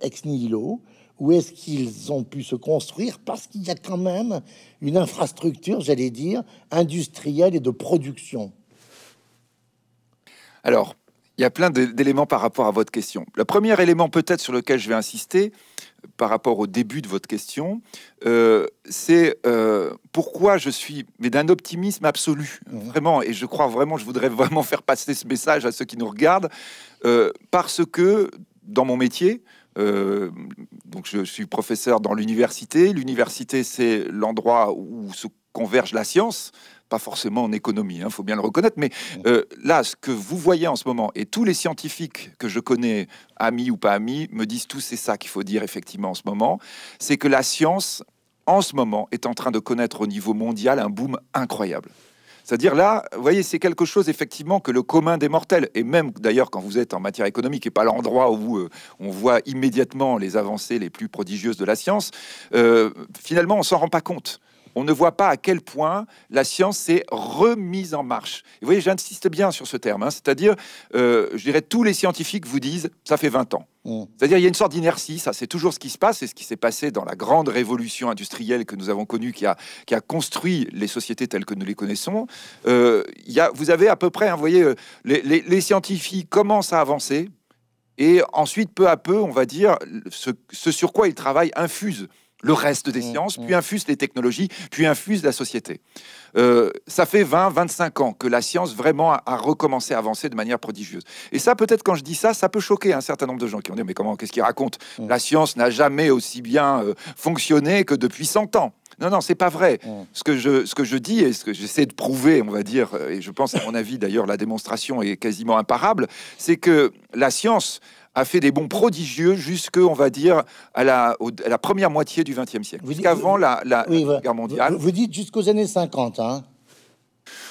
ex nihilo ou est-ce qu'ils ont pu se construire parce qu'il y a quand même une infrastructure, j'allais dire, industrielle et de production? Alors, il y a plein d'éléments par rapport à votre question. Le premier élément peut-être sur lequel je vais insister, par rapport au début de votre question, euh, c'est euh, pourquoi je suis, mais d'un optimisme absolu, mmh. vraiment, et je crois vraiment, je voudrais vraiment faire passer ce message à ceux qui nous regardent, euh, parce que dans mon métier, donc je suis professeur dans l'université, l'université c'est l'endroit où se converge la science pas forcément en économie, il hein, faut bien le reconnaître, mais euh, là, ce que vous voyez en ce moment, et tous les scientifiques que je connais, amis ou pas amis, me disent tous c'est ça qu'il faut dire effectivement en ce moment, c'est que la science, en ce moment, est en train de connaître au niveau mondial un boom incroyable. C'est-à-dire là, vous voyez, c'est quelque chose effectivement que le commun des mortels, et même d'ailleurs quand vous êtes en matière économique et pas l'endroit où euh, on voit immédiatement les avancées les plus prodigieuses de la science, euh, finalement on s'en rend pas compte on ne voit pas à quel point la science s'est remise en marche. vous voyez, j'insiste bien sur ce terme, hein. c'est-à-dire, euh, je dirais, tous les scientifiques vous disent, ça fait 20 ans. Mm. C'est-à-dire, il y a une sorte d'inertie, ça c'est toujours ce qui se passe, c'est ce qui s'est passé dans la grande révolution industrielle que nous avons connue, qui a, qui a construit les sociétés telles que nous les connaissons. Euh, y a, vous avez à peu près, hein, vous voyez, euh, les, scientifiques commencent à avancer, et ensuite, peu à peu, on va dire, ce, ce sur quoi ils travaillent infuse le reste des mm, sciences, mm. puis infuse les technologies, puis infuse la société. Euh, ça fait 20, 25 ans que la science vraiment a, recommencé à avancer de manière prodigieuse. Et ça, peut-être quand je dis ça, ça peut choquer un certain nombre de gens qui vont dire, mais comment, qu'est-ce qu'il raconte mm. La science n'a jamais aussi bien euh, fonctionné que depuis 100 ans. Non, non, c'est pas vrai. Ce, que je, ce que je dis et ce que j'essaie de prouver, on va dire, euh, et je pense à mon avis d'ailleurs, la démonstration est quasiment imparable, c'est que la science a fait des bons prodigieux jusque, on va dire, à la, la première moitié du XXe siècle, jusqu'avant la, la, guerre mondiale. Vous, dites jusqu'aux années 50, hein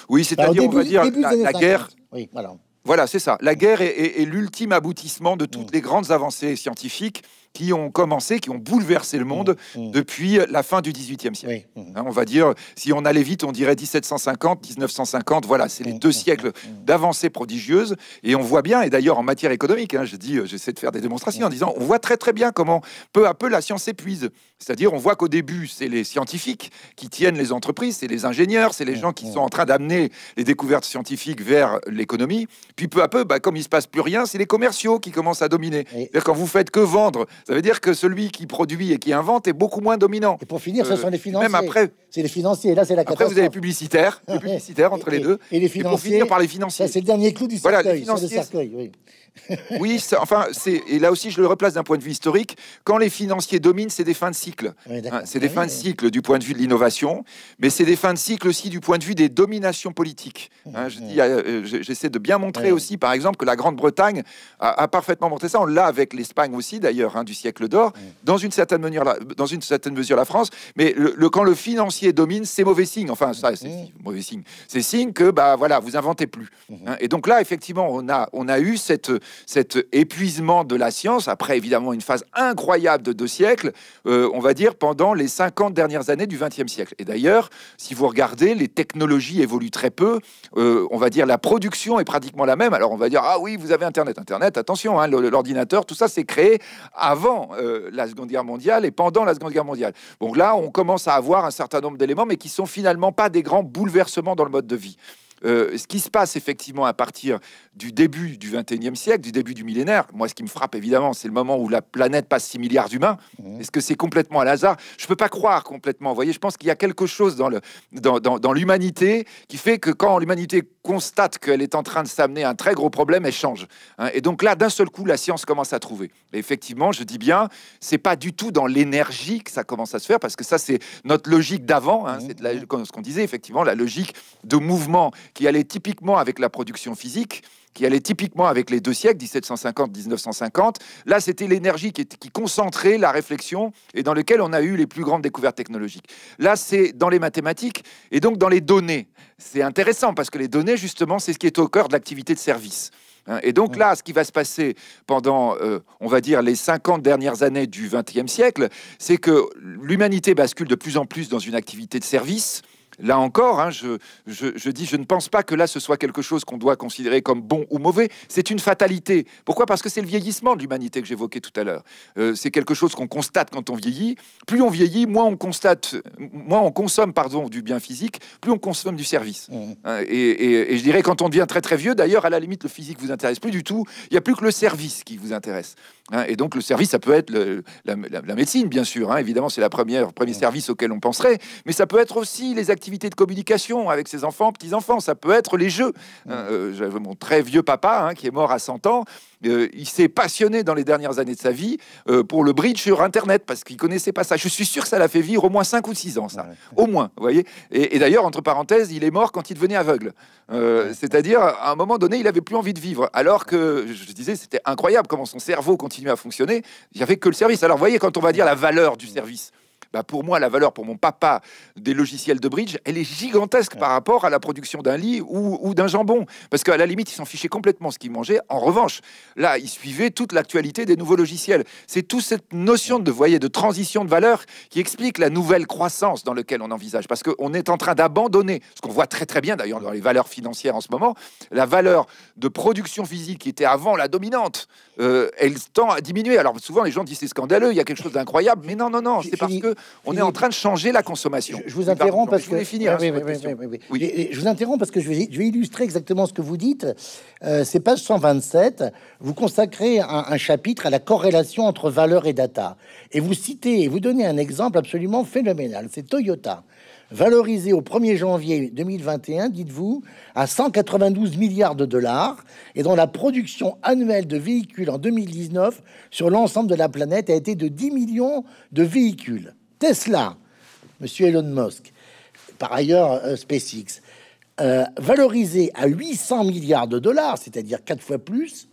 Oui, c'est-à-dire, on va dire, la, guerre... Oui, voilà. Voilà, c'est ça. La guerre est, l'ultime aboutissement de toutes les grandes avancées scientifiques qui ont commencé, qui ont bouleversé le monde mmh, mmh. depuis la fin du XVIIIe siècle. Mmh. Hein, on va dire, si on allait vite, on dirait 1750, 1950. Voilà, c'est les deux siècles d'avancées prodigieuses. Et on voit bien, et d'ailleurs en matière économique, hein, je dis, euh, j'essaie de faire des démonstrations en disant, on voit très très bien comment peu à peu la science s'épuise. C'est-à-dire, on voit qu'au début, c'est les scientifiques qui tiennent les entreprises, c'est les ingénieurs, c'est les gens qui sont en train d'amener les découvertes scientifiques vers l'économie. Puis peu à peu, bah, comme il se passe plus rien, c'est les commerciaux qui commencent à dominer. Quand vous faites que vendre ça veut dire que celui qui produit et qui invente est beaucoup moins dominant. Et pour finir, ce euh, sont les financiers. Même après, c'est les financiers. Là, c'est la catastrophe. Après, vous avez publicitaires, les (laughs) publicitaires entre les deux. Et les financiers. pour finir par les financiers. C'est le dernier clou du cercueil. Voilà, les financiers. oui. (laughs) oui, enfin, c'est et là aussi je le replace d'un point de vue historique. Quand les financiers dominent, c'est des fins de cycle. Hein, c'est des fins de cycle du point de vue de l'innovation, mais c'est des fins de cycle aussi du point de vue des dominations politiques. Hein, je dis, euh, j'essaie de bien montrer aussi, par exemple, que la Grande-Bretagne a, parfaitement montré ça. On l'a avec l'Espagne aussi, d'ailleurs, hein, du siècle d'or. Dans une certaine mesure, dans une certaine mesure, la France. Mais le, quand le financier domine, c'est mauvais signe. Enfin, ça, c'est mauvais signe. C'est signe que, bah voilà, vous inventez plus. et donc là, effectivement, on a, on a eu cette cet épuisement de la science, après évidemment une phase incroyable de deux siècles, euh, on va dire pendant les 50 dernières années du XXe siècle. Et d'ailleurs, si vous regardez, les technologies évoluent très peu. Euh, on va dire la production est pratiquement la même. Alors on va dire, ah oui, vous avez Internet. Internet, attention, hein, l'ordinateur, tout ça c'est créé avant euh, la Seconde Guerre mondiale et pendant la Seconde Guerre mondiale. Donc là, on commence à avoir un certain nombre d'éléments, mais qui sont finalement pas des grands bouleversements dans le mode de vie. Ce qui se passe effectivement à partir du début du 21e siècle, du début du millénaire. Moi, ce qui me frappe évidemment, c'est le moment où la planète passe 6 milliards d'humains. Mmh. Est-ce que c'est complètement à hasard Je ne peux pas croire complètement. Vous voyez, je pense qu'il y a quelque chose dans, le, dans, dans, l'humanité qui fait que quand l'humanité constate qu'elle est en train de s'amener à un très gros problème, elle change. Hein. et donc là, d'un seul coup, la science commence à trouver. Et effectivement, je dis bien, c'est pas du tout dans l'énergie que ça commence à se faire, parce que ça, c'est notre logique d'avant. Hein. c'est ce qu'on disait, effectivement, la logique de mouvement qui allait typiquement avec la production physique qui allait typiquement avec les deux siècles, 1750-1950. Là, c'était l'énergie qui, qui, concentrait la réflexion et dans lequel on a eu les plus grandes découvertes technologiques. Là, c'est dans les mathématiques et donc dans les données. C'est intéressant parce que les données, justement, c'est ce qui est au cœur de l'activité de service. Hein. Et donc là, ce qui va se passer pendant, euh, on va dire, les 50 dernières années du XXe siècle, c'est que l'humanité bascule de plus en plus dans une activité de service Là encore, hein, je, je, dis, je ne pense pas que là, ce soit quelque chose qu'on doit considérer comme bon ou mauvais. C'est une fatalité. Pourquoi? Parce que c'est le vieillissement de l'humanité que j'évoquais tout à l'heure. Euh, c'est quelque chose qu'on constate quand on vieillit. Plus on vieillit, moins on constate, moins on consomme, pardon, du bien physique, plus on consomme du service. Mmh. Hein, et, je dirais, quand on devient très très vieux, d'ailleurs, à la limite, le physique vous intéresse plus du tout. Il n'y a plus que le service qui vous intéresse. Hein. et donc, le service, ça peut être la, médecine, bien sûr. évidemment, c'est la première premier mmh. service auquel on penserait, mais ça peut être aussi les activités activités de communication avec ses enfants, petits-enfants. Ça peut être les jeux. Mmh. Euh, j'avais mon très vieux papa hein, qui est mort à 100 ans. Euh, il s'est passionné dans les dernières années de sa vie euh, pour le bridge sur Internet parce qu'il connaissait pas ça. Je suis sûr que ça l'a fait vivre au moins 5 ou 6 ans, ça. Au moins, vous voyez. Et, d'ailleurs, entre parenthèses, il est mort quand il devenait aveugle. Euh, c'est-à-dire, à un moment donné, il avait plus envie de vivre. Alors que, je disais, c'était incroyable comment son cerveau continuait à fonctionner. Il n'y avait que le service. Alors, vous voyez, quand on va dire la valeur du service, bah, pour moi, la valeur pour mon papa des logiciels de bridge, elle est gigantesque par rapport à la production d'un lit ou, d'un jambon. Parce qu'à la limite, il s'en fichait complètement ce qu'il mangeait. En revanche, là, il suivait toute l'actualité des nouveaux logiciels. C'est toute cette notion de, voyez, de transition de valeur qui explique la nouvelle croissance dans laquelle on envisage. Parce qu'on est en train d'abandonner, ce qu'on voit très très bien d'ailleurs dans les valeurs financières en ce moment, la valeur de production physique qui était avant la dominante, euh, elle tend à diminuer. Alors souvent, les gens disent c'est scandaleux, il y a quelque chose d'incroyable. Mais non, non, non, c'est parce que on est en train de changer la consommation. Je, vous interromps parce que finir. je vous interromps parce que je vais, illustrer exactement ce que vous dites. Euh, c'est page 127. Vous consacrez un, chapitre à la corrélation entre valeur et data, et vous citez et vous donnez un exemple absolument phénoménal. C'est Toyota valorisé au 1er janvier 2021, dites-vous, à 192 milliards de dollars, et dont la production annuelle de véhicules en 2019 sur l'ensemble de la planète a été de 10 millions de véhicules. Tesla, monsieur Elon Musk, par ailleurs euh, SpaceX, euh, valorisé à 800 milliards de dollars, c'est-à-dire quatre fois plus,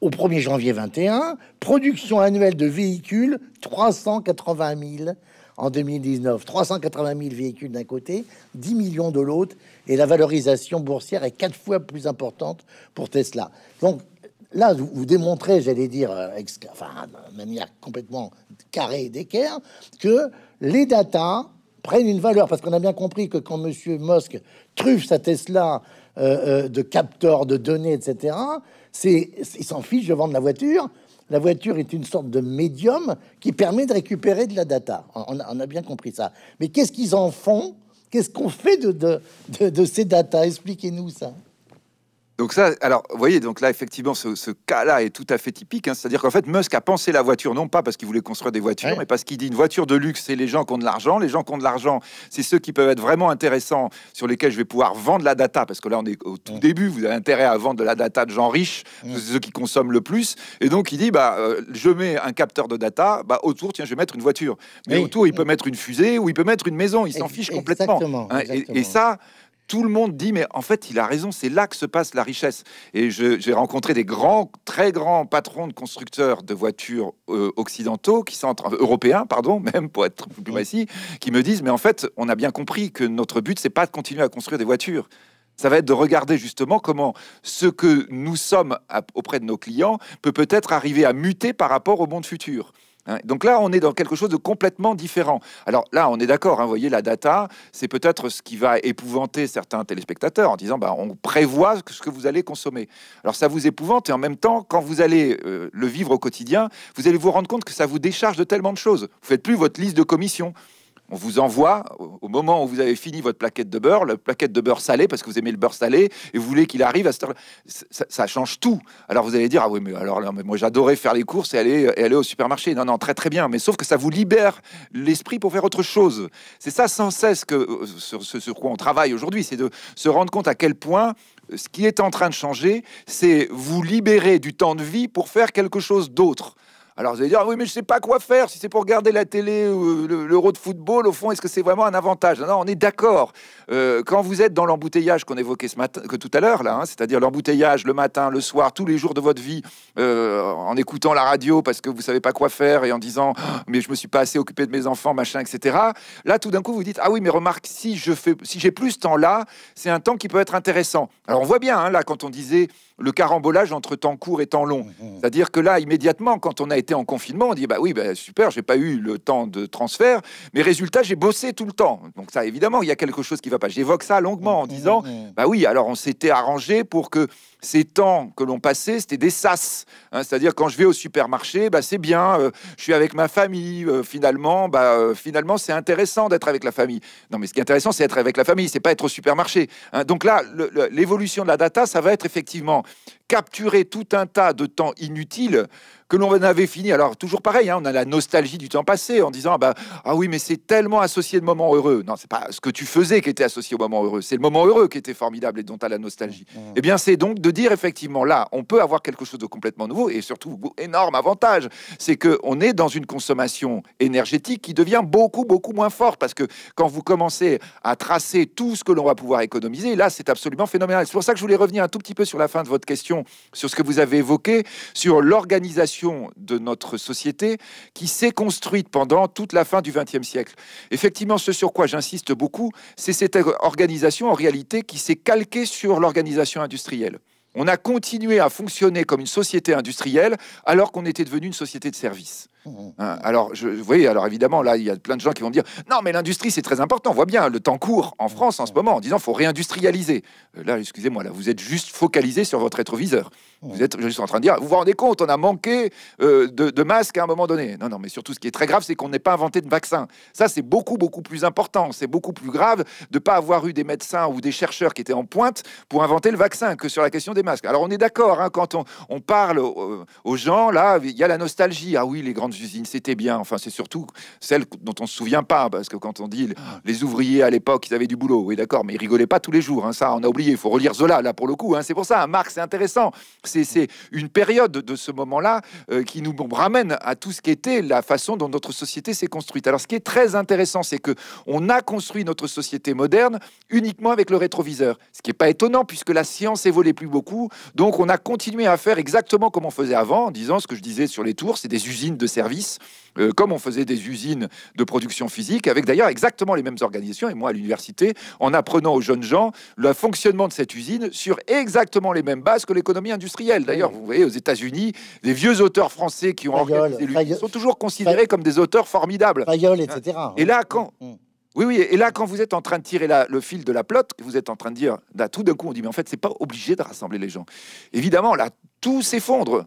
au 1er janvier 21, production annuelle de véhicules 380 000 en 2019. 380 000 véhicules d'un côté, 10 millions de l'autre, et la valorisation boursière est quatre fois plus importante pour Tesla. Donc là, vous, démontrez, j'allais dire, euh, enfin, de manière complètement carrée d'équerre, que les datas prennent une valeur parce qu'on a bien compris que quand Monsieur Musk truffe sa Tesla euh, euh, de capteurs de données, etc., c'est il s'en fiche de vendre la voiture. La voiture est une sorte de médium qui permet de récupérer de la data. On, a, bien compris ça. Mais qu'est-ce qu'ils en font? Qu'est-ce qu'on fait de, de, de ces datas Expliquez-nous ça. Donc ça, alors, vous voyez, donc là, effectivement, ce, cas-là est tout à fait typique. Hein. C'est-à-dire qu'en fait, Musk a pensé la voiture, non pas parce qu'il voulait construire des voitures, mais parce qu'il dit une voiture de luxe, c'est les gens qui ont de l'argent. Les gens qui ont de l'argent, c'est ceux qui peuvent être vraiment intéressants, sur lesquels je vais pouvoir vendre la data, parce que là, on est au tout début, vous avez intérêt à vendre de la data de gens riches, c'est ceux qui consomment le plus. Et donc, il dit, bah, euh, je mets un capteur de data, bah, autour, tiens, je vais mettre une voiture. Mais autour, il peut mettre une fusée ou il peut mettre une maison, il s'en fiche complètement. Hein. et ça, tout le monde dit, mais en fait, il a raison, c'est là que se passe la richesse. Et j'ai rencontré des grands, très grands patrons de constructeurs de voitures euh, occidentaux, qui sont européens, pardon, (laughs) même pour être plus précis, qui me disent, mais en fait, on a bien compris que notre but, c'est pas de continuer à construire des voitures. Ça va être de regarder justement comment ce que nous sommes auprès de nos clients peut peut-être arriver à muter par rapport au monde futur. Hein. Donc là, on est dans quelque chose de complètement différent. Alors là, on est d'accord, hein, vous voyez, la data, c'est peut-être ce qui va épouvanter certains téléspectateurs en disant, bah, on prévoit ce que vous allez consommer. Alors ça vous épouvante et en même temps, quand vous allez euh, le vivre au quotidien, vous allez vous rendre compte que ça vous décharge de tellement de choses. Vous faites plus votre liste de commissions on vous envoie, au moment où vous avez fini votre plaquette de beurre, la plaquette de beurre salé, parce que vous aimez le beurre salé, et vous voulez qu'il arrive à cette heure ça, ça, change tout. Alors vous allez dire, ah oui, mais alors mais moi j'adorais faire les courses et aller, et aller au supermarché. Non, non, très très bien, mais sauf que ça vous libère l'esprit pour faire autre chose. C'est ça sans cesse que, euh, sur, sur quoi on travaille aujourd'hui, c'est de se rendre compte à quel point euh, ce qui est en train de changer, c'est vous libérer du temps de vie pour faire quelque chose d'autre. Alors vous allez dire, ah oui, mais je sais pas quoi faire. Si c'est pour regarder la télé ou l'euro de football, au fond, est-ce que c'est vraiment un avantage? Non, on est d'accord. Euh, quand vous êtes dans l'embouteillage qu'on évoquait ce matin, que tout à l'heure, là, hein, c'est-à-dire l'embouteillage le matin, le soir, tous les jours de votre vie, euh, en écoutant la radio parce que vous savez pas quoi faire et en disant, ah, mais je me suis pas assez occupé de mes enfants, machin, etc. Là, tout d'un coup, vous dites, ah oui, mais remarque, si si j'ai plus ce temps-là, c'est un temps qui peut être intéressant. Alors on voit bien, hein, là, quand on disait le carambolage entre temps court et temps long. Mmh, mmh. C'est-à-dire que là, immédiatement, quand on a été en confinement, on dit bah oui, bah, super, j'ai pas eu le temps de transfert, mais résultat, j'ai bossé tout le temps. Donc ça, évidemment, il y a quelque chose qui va pas. J'évoque ça longuement en mmh, disant bah oui, alors on s'était arrangé pour que ces temps que l'on passait, c'était des sas. Hein. C'est-à-dire quand je vais au supermarché, bah, c'est bien, euh, je suis avec ma famille. Euh, finalement, bah, euh, finalement, c'est intéressant d'être avec la famille. Non, mais ce qui est intéressant, c'est être avec la famille, c'est pas être au supermarché. Hein. Donc là, l'évolution de la data, ça va être effectivement capturer tout un tas de temps inutiles que l'on avait fini. Alors toujours pareil, hein, on a la nostalgie du temps passé en disant ah, bah, ah oui mais c'est tellement associé de moments heureux. Non, c'est pas ce que tu faisais qui était associé au moment heureux, c'est le moment heureux qui était formidable et dont tu as la nostalgie. Mmh. Eh bien c'est donc de dire effectivement là, on peut avoir quelque chose de complètement nouveau et surtout énorme avantage, c'est que on est dans une consommation énergétique qui devient beaucoup beaucoup moins forte parce que quand vous commencez à tracer tout ce que l'on va pouvoir économiser, là c'est absolument phénoménal. C'est pour ça que je voulais revenir un tout petit peu sur la fin de votre question, sur ce que vous avez évoqué, sur l'organisation de notre société qui s'est construite pendant toute la fin du XXe siècle. Effectivement, ce sur quoi j'insiste beaucoup, c'est cette organisation en réalité qui s'est calquée sur l'organisation industrielle. On a continué à fonctionner comme une société industrielle alors qu'on était devenu une société de services. Hein, alors, je, vous voyez, alors évidemment, là, il y a plein de gens qui vont dire non, mais l'industrie, c'est très important. On voit bien le temps court en France en ce moment en disant faut réindustrialiser. Euh, là, excusez-moi, là, vous êtes juste focalisé sur votre rétroviseur. Vous êtes juste en train de dire vous vous rendez compte, on a manqué euh, de, masques à un moment donné. Non, non, mais surtout, ce qui est très grave, c'est qu'on n'ait pas inventé de vaccin. Ça, c'est beaucoup, beaucoup plus important. C'est beaucoup plus grave de ne pas avoir eu des médecins ou des chercheurs qui étaient en pointe pour inventer le vaccin que sur la question des masques. Alors, on est d'accord, hein, quand on, parle aux, aux gens, là, il y a la nostalgie. Ah oui, les grandes usines, c'était bien. Enfin, c'est surtout celle dont on se souvient pas, parce que quand on dit les ouvriers à l'époque, ils avaient du boulot, oui, d'accord, mais ils rigolaient pas tous les jours. Hein, ça, on a oublié. Il faut relire Zola là pour le coup. Hein, c'est pour ça, Marx, c'est intéressant. C'est une période de ce moment-là euh, qui nous ramène à tout ce qui était la façon dont notre société s'est construite. Alors, ce qui est très intéressant, c'est que on a construit notre société moderne uniquement avec le rétroviseur, ce qui est pas étonnant puisque la science évolue plus beaucoup. Donc, on a continué à faire exactement comme on faisait avant, en disant ce que je disais sur les tours, c'est des usines de services euh, comme on faisait des usines de production physique, avec d'ailleurs exactement les mêmes organisations. Et moi, à l'université, en apprenant aux jeunes gens le fonctionnement de cette usine sur exactement les mêmes bases que l'économie industrielle. D'ailleurs, vous voyez, aux États-Unis, des vieux auteurs français qui ont organisé l'usine sont toujours considérés comme des auteurs formidables. etc. Et là, quand... Mm. Oui, oui, et là, quand vous êtes en train de tirer le fil de la plotte, vous êtes en train de dire, là, tout d'un coup, on dit, mais en fait, c'est pas obligé de rassembler les gens. Évidemment, là, tout s'effondre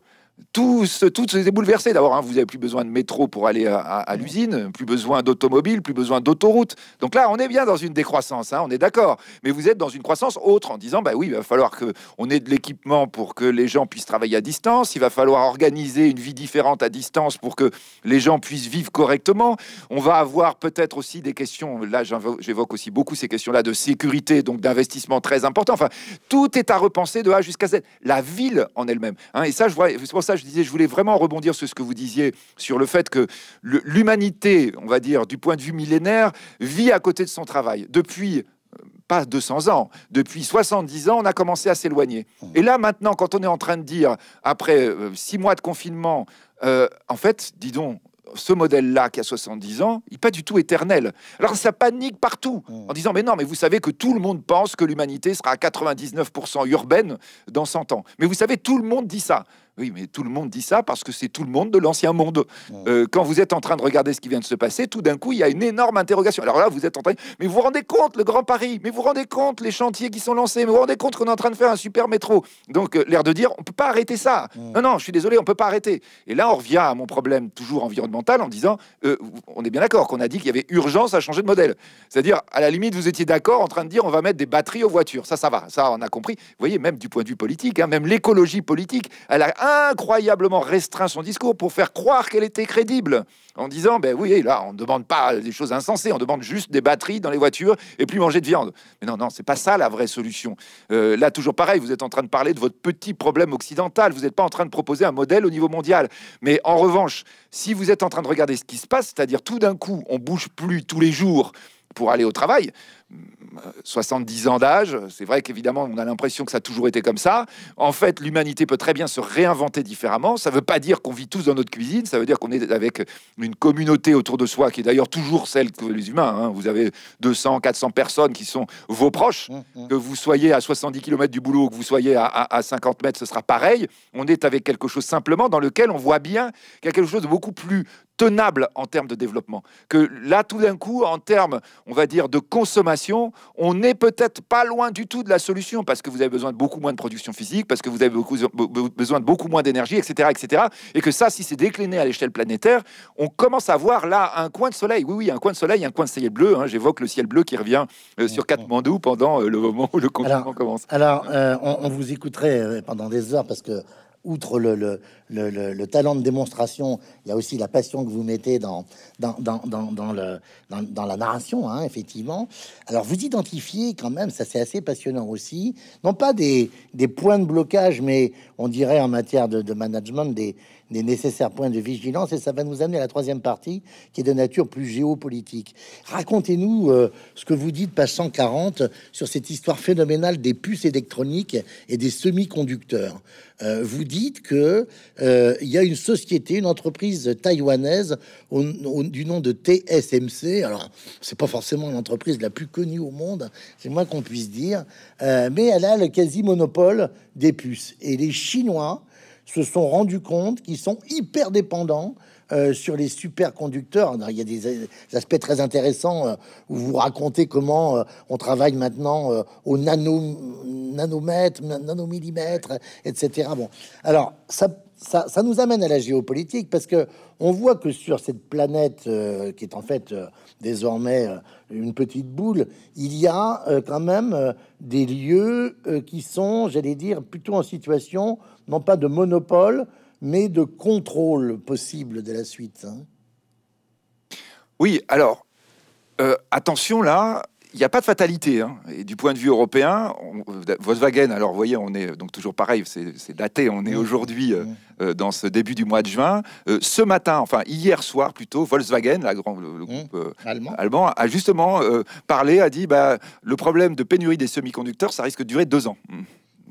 tout, tout s'est bouleversé. D'abord, hein, vous n'avez plus besoin de métro pour aller à, l'usine, plus besoin d'automobile, plus besoin d'autoroute. Donc là, on est bien dans une décroissance, hein, on est d'accord. Mais vous êtes dans une croissance autre en disant, bah oui, il va falloir qu'on ait de l'équipement pour que les gens puissent travailler à distance. Il va falloir organiser une vie différente à distance pour que les gens puissent vivre correctement. On va avoir peut-être aussi des questions, là j'évoque aussi beaucoup ces questions-là de sécurité, donc d'investissement très important. Enfin, tout est à repenser de A jusqu'à Z. La ville en elle-même. Hein, et ça, je vois, c'est pour ça je disais, je voulais vraiment rebondir sur ce que vous disiez, sur le fait que l'humanité, on va dire, du point de vue millénaire, vit à côté de son travail. Depuis euh, pas 200 ans, depuis 70 ans, on a commencé à s'éloigner. Mmh. Et là, maintenant, quand on est en train de dire, après euh, six mois de confinement, euh, en fait, dis donc, ce modèle-là qui a 70 ans, il n'est pas du tout éternel. Alors ça panique partout mmh. en disant mais non, mais vous savez que tout le monde pense que l'humanité sera à 99% urbaine dans 100 ans. Mais vous savez, tout le monde dit ça. Oui, mais tout le monde dit ça parce que c'est tout le monde de l'ancien monde. Euh, quand vous êtes en train de regarder ce qui vient de se passer, tout d'un coup, il y a une énorme interrogation. Alors là, vous êtes en train, mais vous vous rendez compte le Grand Paris, mais vous vous rendez compte les chantiers qui sont lancés, mais vous vous rendez compte qu'on est en train de faire un super métro. Donc euh, l'air de dire, on peut pas arrêter ça. Non, non, je suis désolé, on peut pas arrêter. Et là, on revient à mon problème toujours environnemental en disant, euh, on est bien d'accord qu'on a dit qu'il y avait urgence à changer de modèle. C'est-à-dire, à la limite, vous étiez d'accord en train de dire, on va mettre des batteries aux voitures. Ça, ça va, ça, on a compris. Vous voyez, même du point de vue politique, hein, même l'écologie politique, elle a incroyable restreint son discours pour faire croire qu'elle était crédible, en disant, ben oui, là, on ne demande pas des choses insensées, on demande juste des batteries dans les voitures et plus manger de viande. Mais non, non, c'est pas ça la vraie solution. Euh, là, toujours pareil, vous êtes en train de parler de votre petit problème occidental, vous n'êtes pas en train de proposer un modèle au niveau mondial. Mais en revanche, si vous êtes en train de regarder ce qui se passe, c'est-à-dire tout d'un coup, on bouge plus tous les jours pour aller au travail, 70 ans d'âge, c'est vrai qu'évidemment on a l'impression que ça a toujours été comme ça. En fait, l'humanité peut très bien se réinventer différemment. Ça ne veut pas dire qu'on vit tous dans notre cuisine, ça veut dire qu'on est avec une communauté autour de soi qui est d'ailleurs toujours celle que les humains. Hein. Vous avez 200, 400 personnes qui sont vos proches, mmh, mmh. que vous soyez à 70 km du boulot, que vous soyez à, à 50 mètres, ce sera pareil. On est avec quelque chose simplement dans lequel on voit bien qu'il y a quelque chose de beaucoup plus tenable en termes de développement. Que là, tout d'un coup, en termes, on va dire, de consommation, on n'est peut-être pas loin du tout de la solution parce que vous avez besoin de beaucoup moins de production physique, parce que vous avez beaucoup, besoin de beaucoup moins d'énergie, etc., etc. Et que ça, si c'est décliné à l'échelle planétaire, on commence à voir là un coin de soleil. Oui, oui, un coin de soleil, un coin de ciel bleu. Hein. J'évoque le ciel bleu qui revient euh, sur Katmandou pendant euh, le moment où le confinement commence. Alors, euh, on, vous écouterait pendant des heures parce que outre le, le, le, talent de démonstration, il y a aussi la passion que vous mettez dans, dans, dans, le, dans, la narration, hein, effectivement. Alors, vous identifiez quand même, ça c'est assez passionnant aussi, non pas des, points de blocage, mais on dirait en matière de management des, des nécessaires points de vigilance. Et ça va nous amener à la troisième partie, qui est de nature plus géopolitique. Racontez-nous euh, ce que vous dites, page 140, sur cette histoire phénoménale des puces électroniques et des semi-conducteurs. Euh, vous dites que euh, il y a une société, une entreprise taïwanaise du nom de TSMC. Alors, c'est pas forcément l'entreprise la plus connue au monde, c'est moins qu'on puisse dire, mais elle a le quasi monopole des puces. Et les Chinois se sont rendus compte qu'ils sont hyper dépendants euh, sur les superconducteurs. Il y a des, aspects très intéressants euh, où vous racontez comment euh, on travaille maintenant au nano, nanomètre, nanomillimètre, etc. Bon, alors ça, ça, ça, nous amène à la géopolitique parce que on voit que sur cette planète qui est en fait désormais une petite boule, il y a quand même des lieux qui sont, j'allais dire, plutôt en situation non pas de monopole, mais de contrôle possible de la suite. Hein. Oui, alors, euh, attention là, il n'y a pas de fatalité. Hein. Et du point de vue européen, Volkswagen, alors vous voyez, on est donc toujours pareil, c'est daté, on est aujourd'hui euh, euh, dans ce début du mois de juin. ce matin, enfin hier soir plutôt, Volkswagen, la grand, le, groupe allemand. a justement parlé, a dit bah, le problème de pénurie des semi-conducteurs, ça risque de durer deux ans.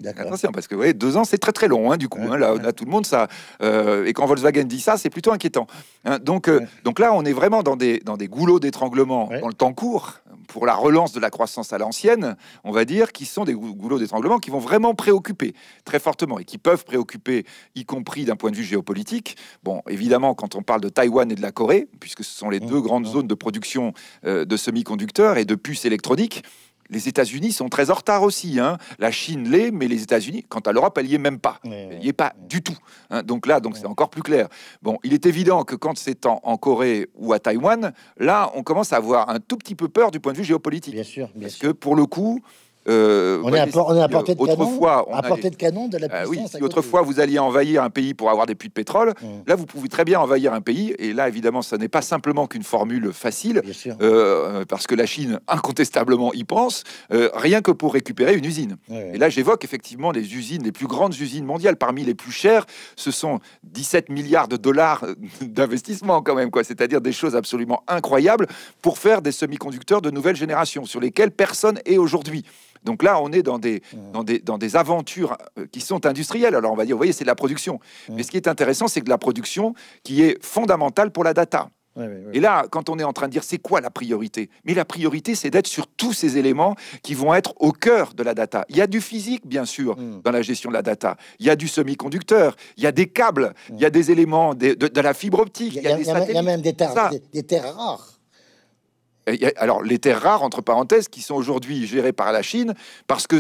Attention, parce que ouais, deux ans, c'est très très long, hein, du coup. Hein, là, tout le monde, ça. Euh, et quand Volkswagen dit ça, c'est plutôt inquiétant. Hein. donc, euh, donc là, on est vraiment dans des, dans des goulots d'étranglement dans le temps court pour la relance de la croissance à l'ancienne, on va dire, qui sont des goulots d'étranglement qui vont vraiment préoccuper très fortement et qui peuvent préoccuper, y compris d'un point de vue géopolitique. Bon, évidemment, quand on parle de Taïwan et de la Corée, puisque ce sont les mmh, deux grandes mmh. zones de production euh, de semi-conducteurs et de puces électroniques, les États-Unis sont très en retard aussi. Hein. La Chine l'est, mais les États-Unis, quant à l'Europe, elle n'y est même pas. Elle n'y est pas du tout. Hein. Donc là, donc c'est encore plus clair. Bon, il est évident que quand c'est en, Corée ou à Taïwan, là, on commence à avoir un tout petit peu peur du point de vue géopolitique. Bien sûr. Parce que pour le coup, euh, on, est à, portée de autrefois, canon, à portée de canon de la puissance. oui, si autrefois vous alliez envahir un pays pour avoir des puits de pétrole, mmh. là vous pouvez très bien envahir un pays. Et là, évidemment, ça n'est pas simplement qu'une formule facile, euh, parce que la Chine (laughs) incontestablement y pense, euh, rien que pour récupérer une usine. Et là, j'évoque effectivement les usines, les plus grandes usines mondiales, parmi les plus chères, ce sont 17 milliards de dollars (laughs) d'investissement quand même, quoi. C'est-à-dire des choses absolument incroyables pour faire des semi-conducteurs de nouvelle génération sur lesquels personne est aujourd'hui. Donc là, on est dans des, mmh. dans des, dans des aventures euh, qui sont industrielles. Alors on va dire, vous voyez, c'est de la production. Mmh. Mais ce qui est intéressant, c'est que la production qui est fondamentale pour la data. Et là, quand on est en train de dire c'est quoi la priorité? Mais la priorité, c'est d'être sur tous ces éléments qui vont être au cœur de la data. Il y a du physique, bien sûr, mmh. dans la gestion de la data. Il y a du semi-conducteur, il y a des câbles, il y a des éléments de, de, la fibre optique, il y, a, des il y a même des terres rares alors les terres rares, entre parenthèses, qui sont aujourd'hui gérées par la Chine, parce que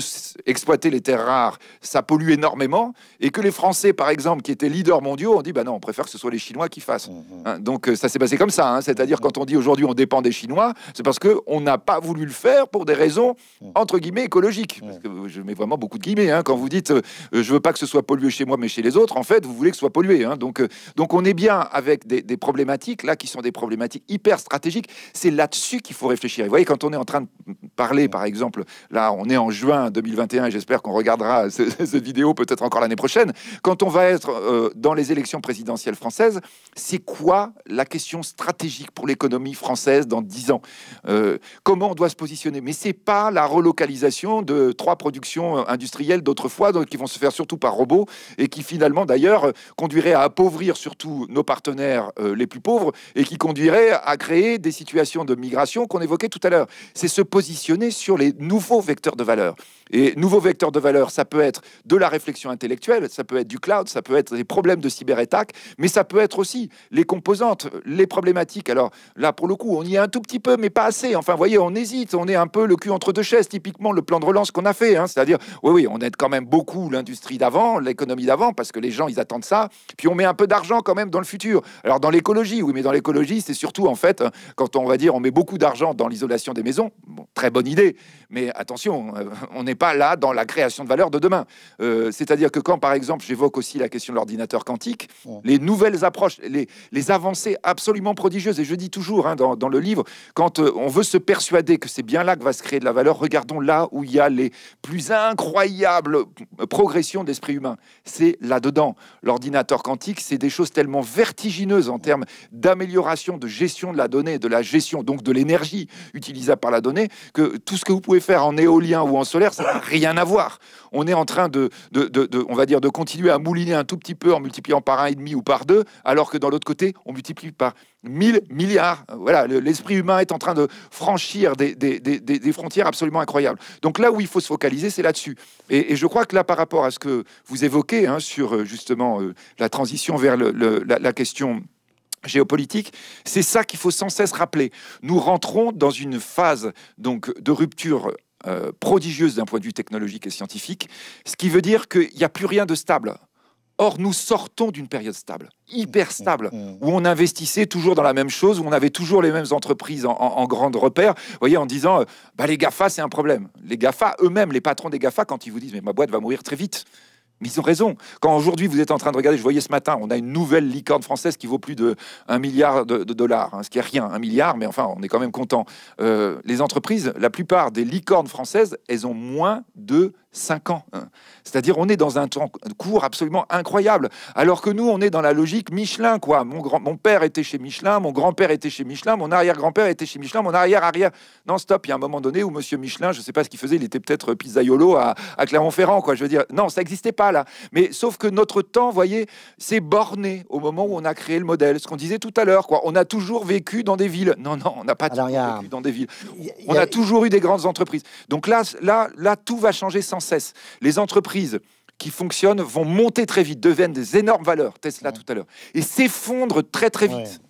exploiter les terres rares, ça pollue énormément, et que les Français, par exemple, qui étaient leaders mondiaux, ont dit, bah non, on préfère que ce soit les Chinois qui fassent. Mmh, mmh. Hein, donc euh, ça s'est passé comme ça, hein. c'est-à-dire mmh. quand on dit aujourd'hui on dépend des Chinois, c'est parce que on n'a pas voulu le faire pour des raisons entre guillemets écologiques. Parce que je mets vraiment beaucoup de guillemets hein, quand vous dites, euh, je veux pas que ce soit pollué chez moi, mais chez les autres, en fait, vous voulez que ce soit pollué. Donc, euh, donc on est bien avec des, des problématiques là qui sont des problématiques hyper stratégiques. C'est là-dessus qu'il faut réfléchir. vous voyez, quand on est en train de parler, par exemple, là, on est en juin 2021 et j'espère qu'on regardera (laughs) cette vidéo peut-être encore l'année prochaine. Quand on va être euh, dans les élections présidentielles françaises, c'est quoi la question stratégique pour l'économie française dans dix ans? Euh, Comment on doit se positionner? Mais c'est pas la relocalisation de trois productions industrielles d'autrefois, qui vont se faire surtout par robots et qui finalement, d'ailleurs, conduirait à appauvrir surtout nos partenaires euh, les plus pauvres et qui conduirait à créer des situations de migration qu'on évoquait tout à l'heure. C'est se positionner sur les nouveaux vecteurs de valeur. Et nouveaux vecteurs de valeur, ça peut être de la réflexion intellectuelle, ça peut être du cloud, ça peut être des problèmes de cyberattaque, mais ça peut être aussi les composantes, les problématiques. Alors là, pour le coup, on y est un tout petit peu, mais pas assez. Enfin, vous voyez, on hésite, on est un peu le cul entre deux chaises, typiquement le plan de relance qu'on a fait. Hein. C'est-à-dire, oui, oui, on aide quand même beaucoup l'industrie d'avant, l'économie d'avant, parce que les gens, ils attendent ça. Puis on met un peu d'argent quand même dans le futur. Alors dans l'écologie, oui, mais dans l'écologie, c'est surtout en fait, quand on va dire, on met beaucoup beaucoup d'argent dans l'isolation des maisons. très bonne idée, mais attention, euh, on n'est pas là dans la création de valeur de demain. Euh, c'est-à-dire que quand, par exemple, j'évoque aussi la question de l'ordinateur quantique, les nouvelles approches, les, les, avancées absolument prodigieuses, et je dis toujours hein, dans, dans, le livre, quand euh, on veut se persuader que c'est bien là que va se créer de la valeur, regardons là où il y a les plus incroyables progressions d'esprit humain. C'est là-dedans. L'ordinateur quantique, c'est des choses tellement vertigineuses en termes d'amélioration, de gestion de la donnée, de la gestion donc de l'énergie utilisable par la donnée, que tout ce que vous pouvez faire en éolien ou en solaire, ça n'a rien à voir. On est en train de, de, on va dire, de continuer à mouliner un tout petit peu en multipliant par un et demi ou par deux, alors que dans l'autre côté, on multiplie par 1000 milliards. Voilà, l'esprit humain est en train de franchir des, des, des, des, frontières absolument incroyables. Donc là où il faut se focaliser, c'est là-dessus. Et, je crois que là, par rapport à ce que vous évoquez hein, sur euh, justement euh, la transition vers le, la question géopolitique, c'est ça qu'il faut sans cesse rappeler. Nous rentrons dans une phase donc de rupture euh, prodigieuse d'un point de vue technologique et scientifique, ce qui veut dire qu'il n'y a plus rien de stable. Or, nous sortons d'une période stable, hyper stable, où on investissait toujours dans la même chose, où on avait toujours les mêmes entreprises en, en, grande repère, vous voyez, en disant, euh, bah, les GAFA, c'est un problème. Les GAFA, eux-mêmes, les patrons des GAFA, quand ils vous disent, mais ma boîte va mourir très vite, ils ont raison. Quand aujourd'hui vous êtes en train de regarder, je voyais ce matin, on a une nouvelle licorne française qui vaut plus de 1 milliard de, dollars, hein, ce qui est rien, un milliard, mais enfin on est quand même content. Euh, les entreprises, la plupart des licornes françaises, elles ont moins de 5 ans. Hein. C'est-à-dire, on est dans un temps court absolument incroyable. Alors que nous, on est dans la logique Michelin, quoi. Mon, grand, mon père était chez Michelin, mon grand-père était chez Michelin, mon arrière-grand-père était chez Michelin, mon arrière-arrière. Non, stop, il y a un moment donné où monsieur Michelin, je ne sais pas ce qu'il faisait, il était peut-être pizzaiolo à, à Clermont-Ferrand, quoi. Je veux dire, non, ça n'existait pas là. Mais sauf que notre temps, voyez, c'est borné au moment où on a créé le modèle. Ce qu'on disait tout à l'heure, quoi. On a toujours vécu dans des villes. Non, non, on n'a pas toujours vécu dans des villes. on a... a toujours eu des grandes entreprises. Donc là, là, là, tout va changer sans cesse. Les entreprises qui fonctionnent vont monter très vite, deviennent des énormes valeurs, Tesla tout à l'heure, et s'effondrent très très vite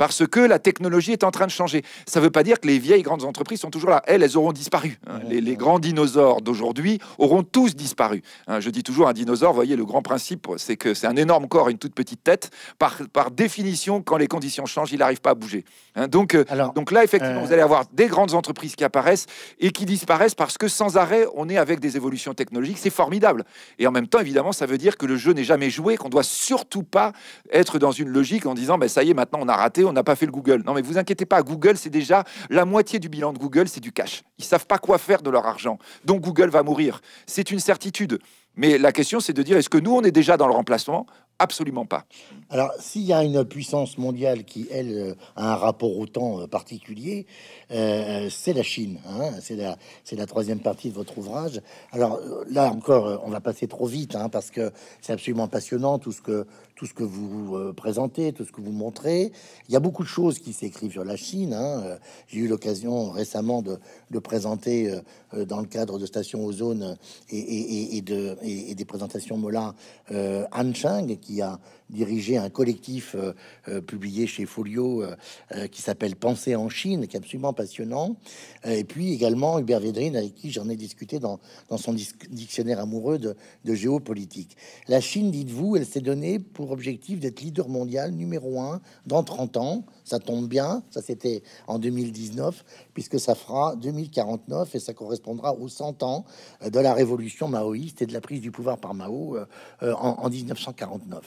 parce que la technologie est en train de changer. Ça ne veut pas dire que les vieilles grandes entreprises sont toujours là. Elles, elles auront disparu. Hein. Les, grands dinosaures d'aujourd'hui auront tous disparu. Hein. Je dis toujours un dinosaure, voyez, le grand principe, c'est que c'est un énorme corps une toute petite tête. Par, par définition, quand les conditions changent, il n'arrive pas à bouger. Hein. donc, euh, donc là, effectivement, euh, vous allez avoir des grandes entreprises qui apparaissent et qui disparaissent parce que sans arrêt, on est avec des évolutions technologiques. C'est formidable. Et en même temps, évidemment, ça veut dire que le jeu n'est jamais joué, qu'on doit surtout pas être dans une logique en disant, ben, ça y est, maintenant on a raté, on n'a pas fait le Google. Non, mais vous inquiétez pas, Google, c'est déjà la moitié du bilan de Google, c'est du cash. Ils savent pas quoi faire de leur argent. Donc Google va mourir. C'est une certitude. Mais la question, c'est de dire, est-ce que nous, on est déjà dans le remplacement Absolument pas. Alors, s'il y a une puissance mondiale qui, elle, euh, a un rapport au temps euh, particulier, euh, c'est la Chine. Hein. c'est la, la troisième partie de votre ouvrage. Alors là encore, on va passer trop vite hein, parce que c'est absolument passionnant tout ce que tout ce que vous présentez, tout ce que vous montrez. Il y a beaucoup de choses qui s'écrivent sur la Chine. Hein. J'ai eu l'occasion récemment de, de présenter dans le cadre de Station Ozone et, et, et de, et, des présentations Mola Han Chang qui qui a dirigé un collectif euh, euh, publié chez Folio euh, qui s'appelle Penser en Chine, qui est absolument passionnant. et puis également Hubert Védrine, avec qui j'en ai discuté dans, dans son dictionnaire amoureux de, géopolitique. La Chine, dites-vous, elle s'est donnée pour objectif d'être leader mondial numéro un dans 30 ans. Ça tombe bien, ça c'était en 2019, puisque ça fera 2049 et ça correspondra aux 100 ans de la révolution maoïste et de la prise du pouvoir par Mao en 1949.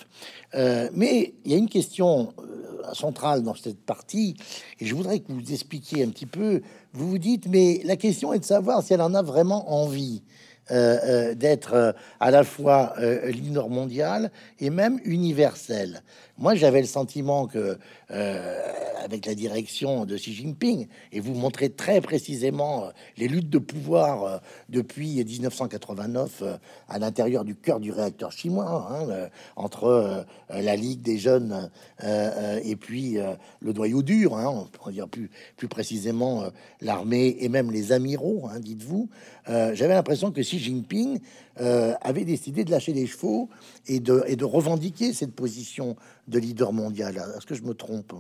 Euh, mais il y a une question euh, centrale dans cette partie, et je voudrais que vous expliquiez un petit peu. Vous vous dites, mais la question est de savoir si elle en a vraiment envie. Euh, d'être à la fois leader mondial et même universel. Moi, j'avais le sentiment que, euh, avec la direction de Xi Jinping, et vous montrez très précisément euh, les luttes de pouvoir euh, depuis 1989 à l'intérieur du cœur du réacteur chinois, hein, entre la Ligue des jeunes et puis le noyau dur, hein, on pourrait dire plus, plus précisément l'armée et même les amiraux, hein, dites-vous. j'avais l'impression que Xi Jinping avait décidé de lâcher les chevaux et de, et de revendiquer cette position de leader mondial. Est-ce que je me trompe?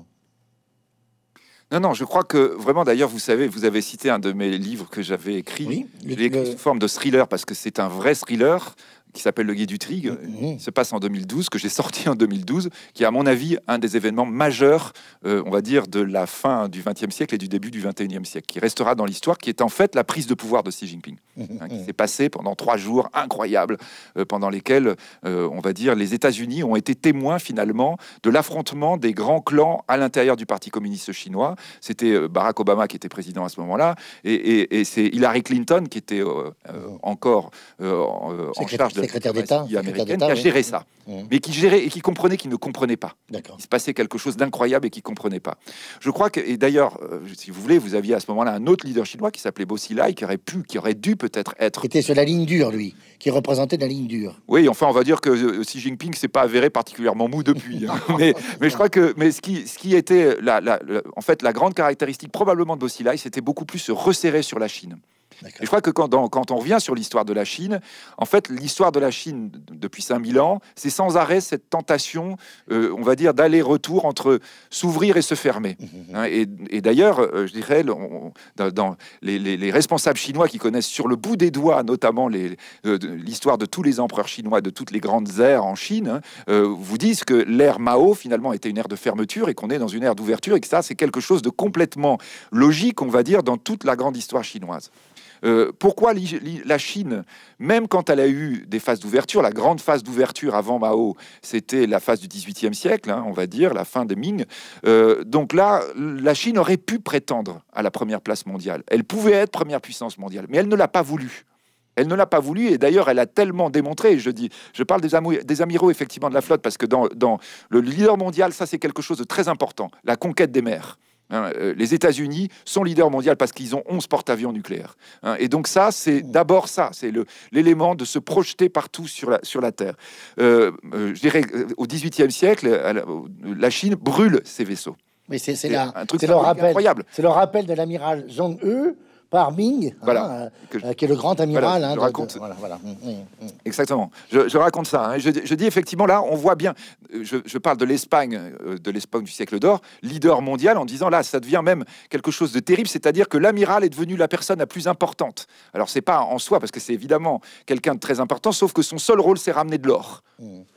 Non, non, je crois que vraiment, d'ailleurs, vous savez, vous avez cité un de mes livres que j'avais écrit. Oui, sous forme de thriller parce que c'est un vrai thriller qui s'appelle Le Guide du Trig, mmh. se passe en 2012, que j'ai sorti en 2012, qui est à mon avis un des événements majeurs, on va dire, de la fin du XXe siècle et du début du XXIe siècle, qui restera dans l'histoire, qui est en fait la prise de pouvoir de Xi Jinping, (laughs) hein, qui s'est pendant trois jours incroyables, pendant lesquels, on va dire, les États-Unis ont été témoins finalement de l'affrontement des grands clans à l'intérieur du Parti communiste chinois. C'était Barack Obama qui était président à ce moment-là, et, c'est Hillary Clinton qui était encore en charge de secrétaire d'État américaine qui a géré ça, mais qui gérait et qui comprenait qu'il ne comprenait pas. Il se passait quelque chose d'incroyable et qui comprenait pas. Je crois que, et d'ailleurs, euh, si vous voulez, vous aviez à ce moment-là un autre leader chinois qui s'appelait Bo Xilai, qui aurait pu, qui aurait dû peut-être être. Qui était sur la ligne dure, lui, qui représentait la ligne dure. Oui, enfin, on va dire que euh, Xi Jinping s'est pas avéré particulièrement mou depuis. Hein. (laughs) mais, mais je crois que, mais ce qui, ce qui était la, la, en fait la grande caractéristique probablement de Bo Xilai, c'était beaucoup plus se resserrer sur la Chine. Et je crois que quand, quand on revient sur l'histoire de la Chine, en fait, l'histoire de la Chine depuis 5000 ans, c'est sans arrêt cette tentation, euh, on va dire, d'aller-retour entre s'ouvrir et se fermer. Mmh, mmh, mmh. Hein, et, d'ailleurs, euh, je dirais, dans, les, responsables chinois qui connaissent sur le bout des doigts, notamment euh, l'histoire de tous les empereurs chinois, de toutes les grandes ères en Chine, hein, vous disent que l'ère Mao, finalement, était une ère de fermeture et qu'on est dans une ère d'ouverture et que ça, c'est quelque chose de complètement logique, on va dire, dans toute la grande histoire chinoise. Euh, pourquoi la Chine, même quand elle a eu des phases d'ouverture, la grande phase d'ouverture avant Mao, c'était la phase du XVIIIe siècle, hein, on va dire, la fin des Ming. Euh, donc là, la Chine aurait pu prétendre à la première place mondiale. Elle pouvait être première puissance mondiale, mais elle ne l'a pas voulu. Elle ne l'a pas voulu et d'ailleurs elle a tellement démontré, je dis, je parle des, des amiraux effectivement de la flotte parce que dans, dans le leader mondial, ça c'est quelque chose de très important, la conquête des mers. Hein, euh, les États-Unis sont leaders mondiaux parce qu'ils ont 11 porte-avions nucléaires. Hein. et donc ça, c'est d'abord ça, c'est l'élément de se projeter partout sur la, sur la Terre. Euh, euh, je dirais, au XVIIIe siècle, la Chine brûle ses vaisseaux. Mais c'est truc incroyable. C'est le rappel de l'amiral Zhong-He par Ming, hein, voilà, euh, qui est le grand amiral. Hein, je raconte. voilà, voilà. Mm, mm, mm. Exactement. Je, raconte ça. Hein. Je, dis effectivement là, on voit bien. Je, parle de l'Espagne, euh, de l'Espagne du siècle d'or, leader mondial, en disant là, ça devient même quelque chose de terrible, c'est-à-dire que l'amiral est devenu la personne la plus importante. Alors c'est pas en soi parce que c'est évidemment quelqu'un de très important, sauf que son seul rôle, c'est ramener de l'or.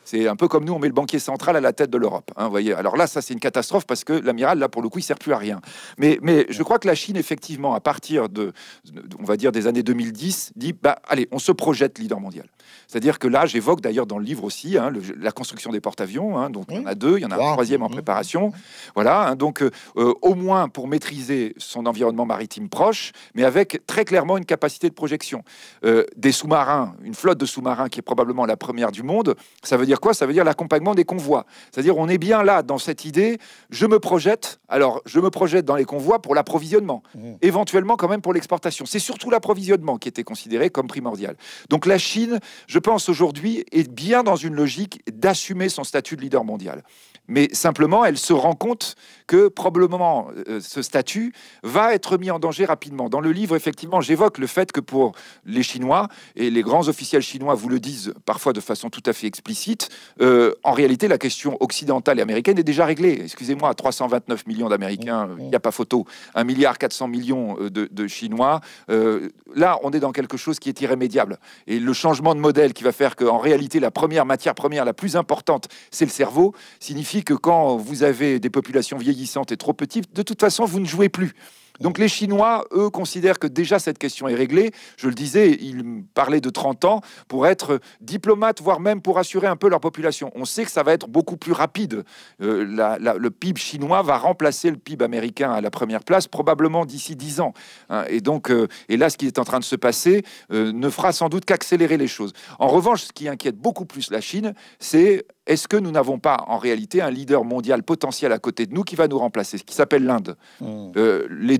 C'est un peu comme nous, on met le banquier central à la tête de l'Europe. Hein, voyez. Alors là, ça c'est une catastrophe parce que l'amiral, là pour le coup, il sert plus à rien. Mais, mais je crois que la Chine, effectivement, à partir de, on va dire des années 2010, dit bah allez, on se projette leader mondial. C'est-à-dire que là, j'évoque d'ailleurs dans le livre aussi hein, la construction des porte-avions. Hein, donc il y en a deux, il y en a un troisième en préparation. Voilà. donc euh, euh, au moins pour maîtriser son environnement maritime proche, mais avec très clairement une capacité de projection. Euh, des sous-marins, une flotte de sous-marins qui est probablement la première du monde. Ça veut dire quoi? Ça veut dire l'accompagnement des convois. C'est-à-dire on est bien là dans cette idée. Je me projette. Alors je me projette dans les convois pour l'approvisionnement, mmh. éventuellement quand même pour l'exportation. C'est surtout l'approvisionnement qui était considéré comme primordial. Donc la Chine, je pense aujourd'hui, est bien dans une logique d'assumer son statut de leader mondial mais simplement elle se rend compte que probablement euh, ce statut va être mis en danger rapidement. Dans le livre, effectivement, j'évoque le fait que pour les Chinois, et les grands officiels chinois vous le disent parfois de façon tout à fait explicite, euh, en réalité, la question occidentale et américaine est déjà réglée. Excusez-moi, 329 millions d'Américains, il n'y a pas photo, 1 milliard 400 millions euh, de, Chinois. là, on est dans quelque chose qui est irrémédiable. Et le changement de modèle qui va faire qu'en réalité, la première matière première la plus importante, c'est le cerveau, signifie que quand vous avez des populations vieillissantes et trop petites, de toute façon, vous ne jouez plus. Donc les Chinois, eux, considèrent que déjà cette question est réglée. Je le disais, ils parlaient de 30 ans pour être diplomates, voire même pour assurer un peu leur population. On sait que ça va être beaucoup plus rapide. Euh, le PIB chinois va remplacer le PIB américain à la première place, probablement d'ici 10 ans. Hein. et donc, euh, là, ce qui est en train de se passer euh, ne fera sans doute qu'accélérer les choses. En revanche, ce qui inquiète beaucoup plus la Chine, c'est est-ce que nous n'avons pas en réalité un leader mondial potentiel à côté de nous qui va nous remplacer, ce qui s'appelle l'Inde mmh. Les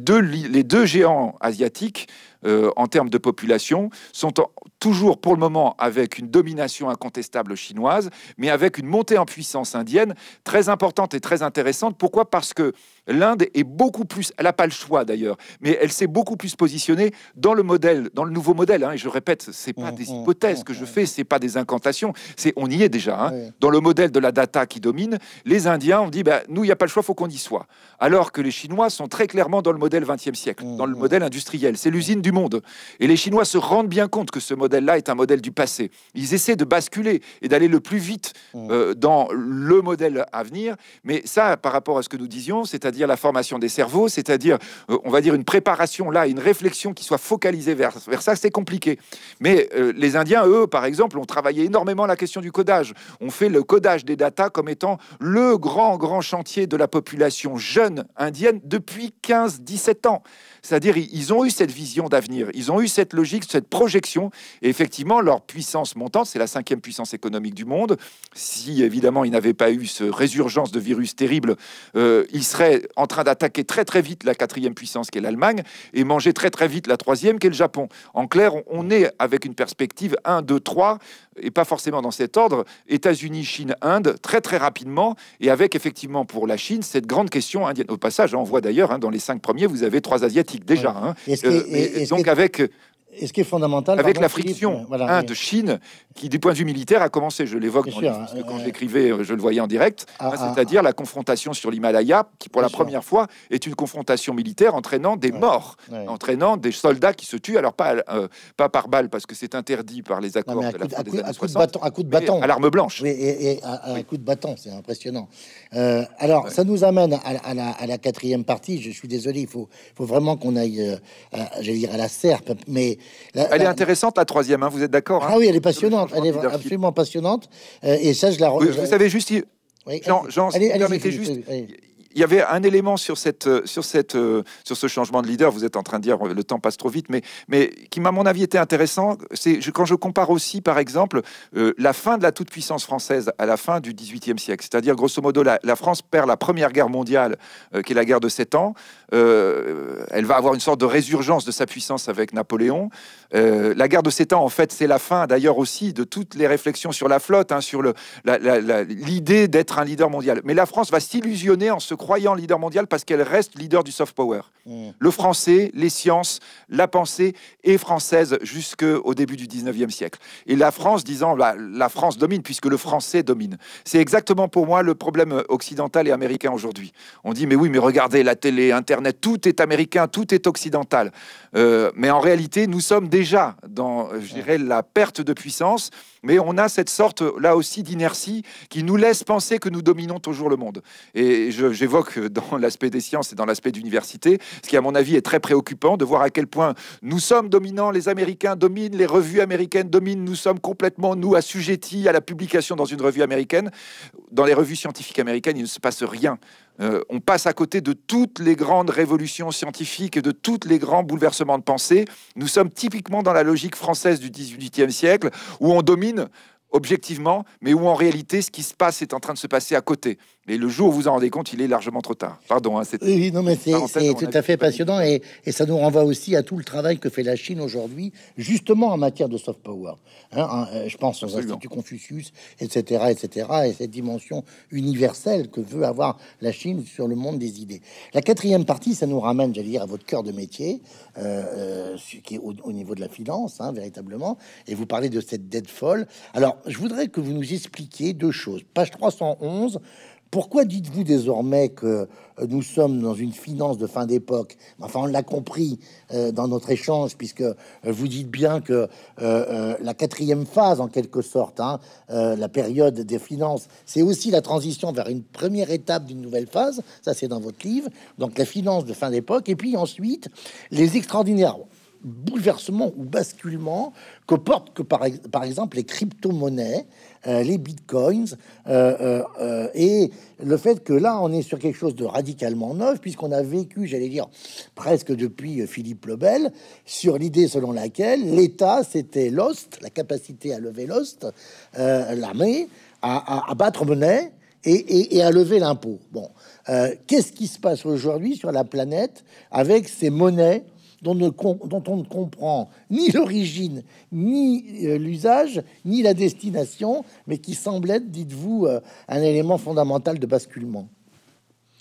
les deux géants asiatiques euh, en termes de population sont toujours pour le moment avec une domination incontestable chinoise, mais avec une montée en puissance indienne très importante et très intéressante. Pourquoi? Parce que l'Inde est beaucoup plus, elle n'a pas le choix d'ailleurs, mais elle s'est beaucoup plus positionnée dans le modèle, dans le nouveau modèle. Hein, et je répète, c'est pas mmh, des mmh, hypothèses que je fais, c'est pas des incantations, c'est on y est déjà. Hein. Dans le modèle de la data qui domine, les Indiens ont dit, bah, nous, il n'y a pas le choix, faut qu'on y soit. Alors que les Chinois sont très clairement dans le modèle 20e siècle, dans le modèle industriel. C'est l'usine du monde. Et les Chinois se rendent bien compte que ce modèle-là est un modèle du passé. Ils essaient de basculer et d'aller le plus vite mmh. euh, dans le modèle à venir. Mais ça, par rapport à ce que nous disions, c'est-à-dire la formation des cerveaux, c'est-à-dire, euh, on va dire, une préparation là, une réflexion qui soit focalisée vers, vers ça, c'est compliqué. Mais euh, les Indiens, eux, par exemple, ont travaillé énormément la question du codage. On fait le codage des datas comme étant le grand, grand chantier de la population jeune indienne depuis 15-17 ans. C'est-à-dire, ils ont eu cette vision d'avenir, ils ont eu cette logique, cette projection, et effectivement, leur puissance montante, c'est la cinquième puissance économique du monde. Si évidemment ils n'avaient pas eu ce résurgence de virus terrible, euh, ils seraient en train d'attaquer très très vite la quatrième puissance qui est l'Allemagne et manger très très vite la troisième qui est le Japon. En clair, on est avec une perspective 1, 2, 3 et pas forcément dans cet ordre, États-Unis, Chine, Inde, très très rapidement, et avec effectivement pour la Chine cette grande question indienne. Au passage, on voit d'ailleurs hein, dans les cinq premiers, vous avez trois asiatiques déjà. Hein. Euh, donc avec et ce qui est fondamental. Avec la friction de Chine, qui du point de vue militaire a commencé, je l'évoque quand euh, j'écrivais, je le voyais en direct, ah, ah, c'est-à-dire la confrontation sur l'Himalaya, qui pour la première fois est une confrontation militaire entraînant des morts, entraînant des soldats qui se tuent, alors pas, euh, pas par balle, parce que c'est interdit par les accords de la fin des années 60, à coup de bâton. À l'arme blanche. Oui, et, à, un coup de bâton, c'est impressionnant. Euh, alors, ça nous amène à, la, à, la, quatrième partie. Je suis désolé, il faut, faut vraiment qu'on aille, j'allais dire, à la serpe, mais elle est intéressante, la troisième, hein, vous êtes d'accord hein Ah oui, elle est passionnante, elle est absolument passionnante. Euh, et ça, je la... Vous, vous savez juste... Jean, Jean, permettez juste il y avait un élément sur, cette, euh, sur, cette, euh, sur ce changement de leader, vous êtes en train de dire le temps passe trop vite, mais, mais qui à mon avis, été intéressant, c'est quand je compare aussi, par exemple, euh, la fin de la toute-puissance française à la fin du XVIIIe siècle. C'est-à-dire, grosso modo, la, France perd la Première Guerre mondiale, qui est la guerre de Sept ans. elle va avoir une sorte de résurgence de sa puissance avec Napoléon. La guerre de Sept ans, en fait, c'est la fin, d'ailleurs, aussi de toutes les réflexions sur la flotte, hein, sur l'idée d'être un leader mondial. Mais la France va s'illusionner en se croyant leader mondial parce qu'elle reste leader du soft power. Mm. Le français, les sciences, la pensée est française jusqu'au début du 19e siècle. Et la France disant la France domine puisque le français domine. C'est exactement pour moi le problème occidental et américain aujourd'hui. On dit mais oui, mais regardez la télé, Internet, tout est américain, tout est occidental. Euh, mais en réalité, nous sommes déjà dans, je dirais, la perte de puissance mais on a cette sorte là aussi d'inertie qui nous laisse penser que nous dominons toujours le monde. Et j'évoque dans (laughs) l'aspect des sciences et dans l'aspect d'université, ce qui à mon avis est très préoccupant de voir à quel point nous sommes dominants, les Américains dominent, les revues américaines dominent, nous sommes complètement, nous, assujettis à la publication dans une revue américaine. Dans les revues scientifiques américaines, il ne se passe rien euh, on passe à côté de toutes les grandes révolutions scientifiques et de tous les grands bouleversements de pensée. Nous sommes typiquement dans la logique française du XVIIIe siècle, où on domine objectivement, mais où en réalité, ce qui se passe est en train de se passer à côté. Mais le jour où vous en rendez compte, il est largement trop tard. Pardon. Hein, oui, non, mais c'est tout à fait passionnant et, ça nous renvoie aussi à tout le travail que fait la Chine aujourd'hui, justement en matière de soft power. Hein, hein, euh, je pense aux instituts Confucius, etc., etc., et cette dimension universelle que veut avoir la Chine sur le monde des idées. La quatrième partie, ça nous ramène, j'allais dire, à votre cœur de métier, euh, euh, qui est au, au, niveau de la finance, véritablement. Et vous parlez de cette dette folle. Alors, je voudrais que vous nous expliquiez deux choses. Page 311. Pourquoi dites-vous désormais que euh, nous sommes dans une finance de fin d'époque? Enfin, on l'a compris euh, dans notre échange, puisque euh, vous dites bien que la quatrième phase, en quelque sorte, hein, la période des finances, c'est aussi la transition vers une première étape d'une nouvelle phase. Ça, c'est dans votre livre. Donc, la finance de fin d'époque. Et puis ensuite, les extraordinaires bouleversements ou basculements que portent que par, par exemple les crypto-monnaies, euh, les bitcoins, euh, euh, et le fait que là on est sur quelque chose de radicalement neuf, puisqu'on a vécu, j'allais dire, presque depuis Philippe le Bel, sur l'idée selon laquelle l'État c'était l'ost, la capacité à lever l'ost, l'armée, à, à, battre monnaie et, et, à lever l'impôt. Bon, qu'est-ce qui se passe aujourd'hui sur la planète avec ces monnaies dont, on ne comprend ni (laughs) l'origine, ni euh, l'usage, ni la destination, mais qui semble être, dites-vous, euh, un élément fondamental de basculement.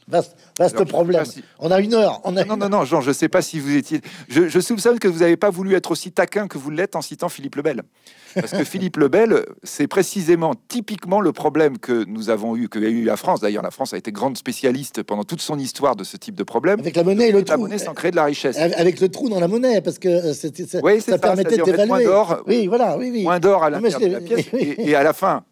Vaste, vaste problème. On a une heure. On a non, non, non, Jean, je ne sais pas si vous étiez. Je, je soupçonne que vous n'avez pas voulu être aussi taquin que vous l'êtes en citant Philippe Lebel. Parce que (laughs) Philippe Lebel, c'est précisément, typiquement le problème que nous avons eu, que a eu la France. D'ailleurs, la France a été grande spécialiste pendant toute son histoire de ce type de problème. Avec la monnaie et le trou. La monnaie sans créer de la richesse. Avec le trou dans la monnaie, parce que euh, ça, oui, ça, permettait d'évaluer. Moins d'or. Oui, voilà, oui, oui. Moins d'or à l'intérieur de la pièce. (laughs) et à la fin,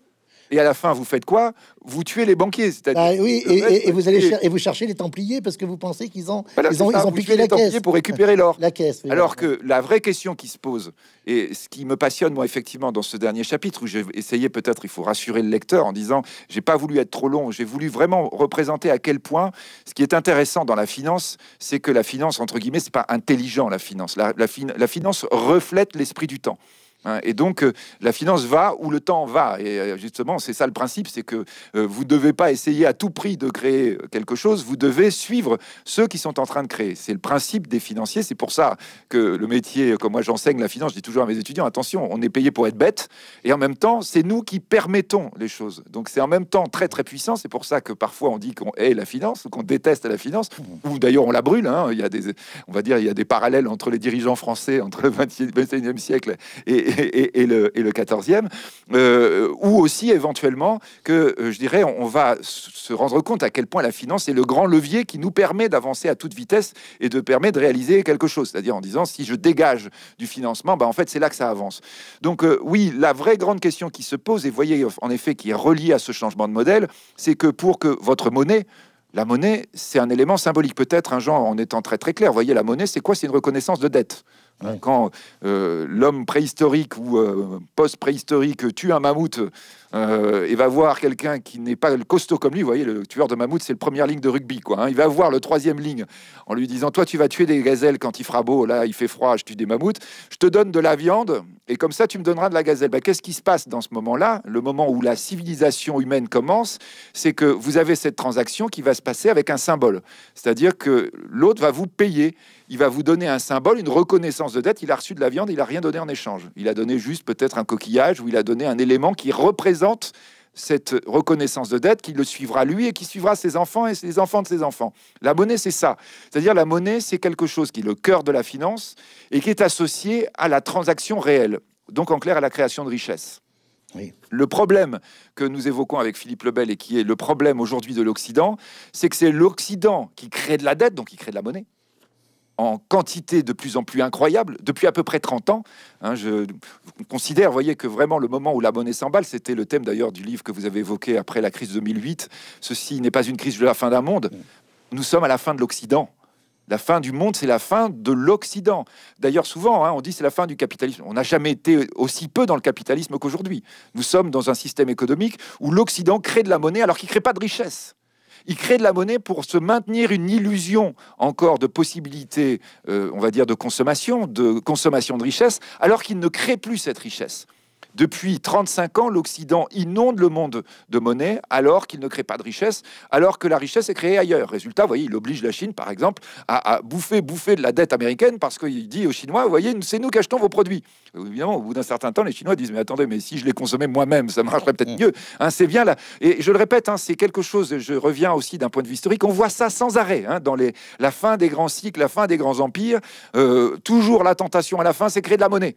et à la fin, vous faites quoi? Vous tuez les banquiers, c'est-à-dire. Ah oui, et, vous allez et vous cherchez les Templiers parce que vous pensez qu'ils ont, ils ont, ils ont piqué la caisse pour récupérer l'or. La caisse. Alors que la vraie question qui se pose et ce qui me passionne moi effectivement dans ce dernier chapitre où j'ai essayé peut-être, il faut rassurer le lecteur en disant, j'ai pas voulu être trop long, j'ai voulu vraiment représenter à quel point ce qui est intéressant dans la finance, c'est que la finance entre guillemets, c'est pas intelligent la finance. La, la, la finance reflète l'esprit du temps. Hein, et donc, euh, la finance va où le temps va. Et euh, justement, c'est ça le principe, c'est que euh, vous ne devez pas essayer à tout prix de créer quelque chose, vous devez suivre ceux qui sont en train de créer. C'est le principe des financiers. C'est pour ça que le métier, comme moi j'enseigne la finance, je dis toujours à mes étudiants, attention, on est payé pour être bête, et en même temps, c'est nous qui permettons les choses. Donc c'est en même temps très très puissant. C'est pour ça que parfois on dit qu'on hait la finance ou qu'on déteste la finance, ou d'ailleurs on la brûle. Hein. Il y a des, on va dire, il y a des parallèles entre les dirigeants français entre le 21e siècle et, et le 14e, euh, ou aussi éventuellement que, euh, je dirais, on, va se rendre compte à quel point la finance est le grand levier qui nous permet d'avancer à toute vitesse et de permettre de réaliser quelque chose. C'est-à-dire en disant, si je dégage du financement, bah, en fait, c'est là que ça avance. Donc euh, oui, la vraie grande question qui se pose, et voyez en effet qui est reliée à ce changement de modèle, c'est que pour que votre monnaie, la monnaie, c'est un élément symbolique. Peut-être un genre en étant très très clair. Voyez, la monnaie, c'est quoi? C'est une reconnaissance de dette. Quand euh, l'homme préhistorique ou euh, post-préhistorique tue un mammouth euh, et va voir quelqu'un qui n'est pas le costaud comme lui, vous voyez, le tueur de mammouth, c'est le première ligne de rugby, quoi. Hein. Il va voir le troisième ligne en lui disant Toi, tu vas tuer des gazelles quand il fera beau, là, il fait froid, je tue des mammouths, je te donne de la viande et comme ça, tu me donneras de la gazelle. Bah, Qu'est-ce qui se passe dans ce moment-là? Le moment où la civilisation humaine commence, c'est que vous avez cette transaction qui va se passer avec un symbole. C'est-à-dire que l'autre va vous payer il va vous donner un symbole, une reconnaissance de dette. Il a reçu de la viande, il n'a rien donné en échange. Il a donné juste peut-être un coquillage ou il a donné un élément qui représente cette reconnaissance de dette qui le suivra lui et qui suivra ses enfants et ses enfants de ses enfants. La monnaie, c'est ça. C'est-à-dire la monnaie, c'est quelque chose qui est le cœur de la finance et qui est associé à la transaction réelle. Donc en clair, à la création de richesse. Le problème que nous évoquons avec Philippe Lebel et qui est le problème aujourd'hui de l'Occident, c'est que c'est l'Occident qui crée de la dette, donc qui crée de la monnaie en quantité de plus en plus incroyable depuis à peu près 30 ans. Hein, je considère, voyez, que vraiment le moment où la monnaie s'emballe, c'était le thème d'ailleurs du livre que vous avez évoqué après la crise 2008. Ceci n'est pas une crise de la fin d'un monde. Nous sommes à la fin de l'Occident. La fin du monde, c'est la fin de l'Occident. D'ailleurs, souvent, hein, on dit c'est la fin du capitalisme. On n'a jamais été aussi peu dans le capitalisme qu'aujourd'hui. Nous sommes dans un système économique où l'Occident crée de la monnaie alors qu'il ne crée pas de richesse. Il crée de la monnaie pour se maintenir une illusion encore de possibilité, euh, on va dire, de consommation, de consommation de richesse, alors qu'il ne crée plus cette richesse. Depuis 35 ans, l'Occident inonde le monde de monnaie alors qu'il ne crée pas de richesse, alors que la richesse est créée ailleurs. Résultat, vous voyez, il oblige la Chine, par exemple, à, bouffer, bouffer de la dette américaine parce qu'il dit aux Chinois, vous voyez, c'est nous qui achetons vos produits. Évidemment, au bout d'un certain temps, les Chinois disent, mais attendez, mais si je les consommais moi-même, ça marcherait peut-être mieux. Hein, c'est bien là. Et je le répète, hein, c'est quelque chose, je reviens aussi d'un point de vue historique, on voit ça sans arrêt hein, dans les, la fin des grands cycles, la fin des grands empires. Euh, toujours la tentation à la fin, c'est créer de la monnaie.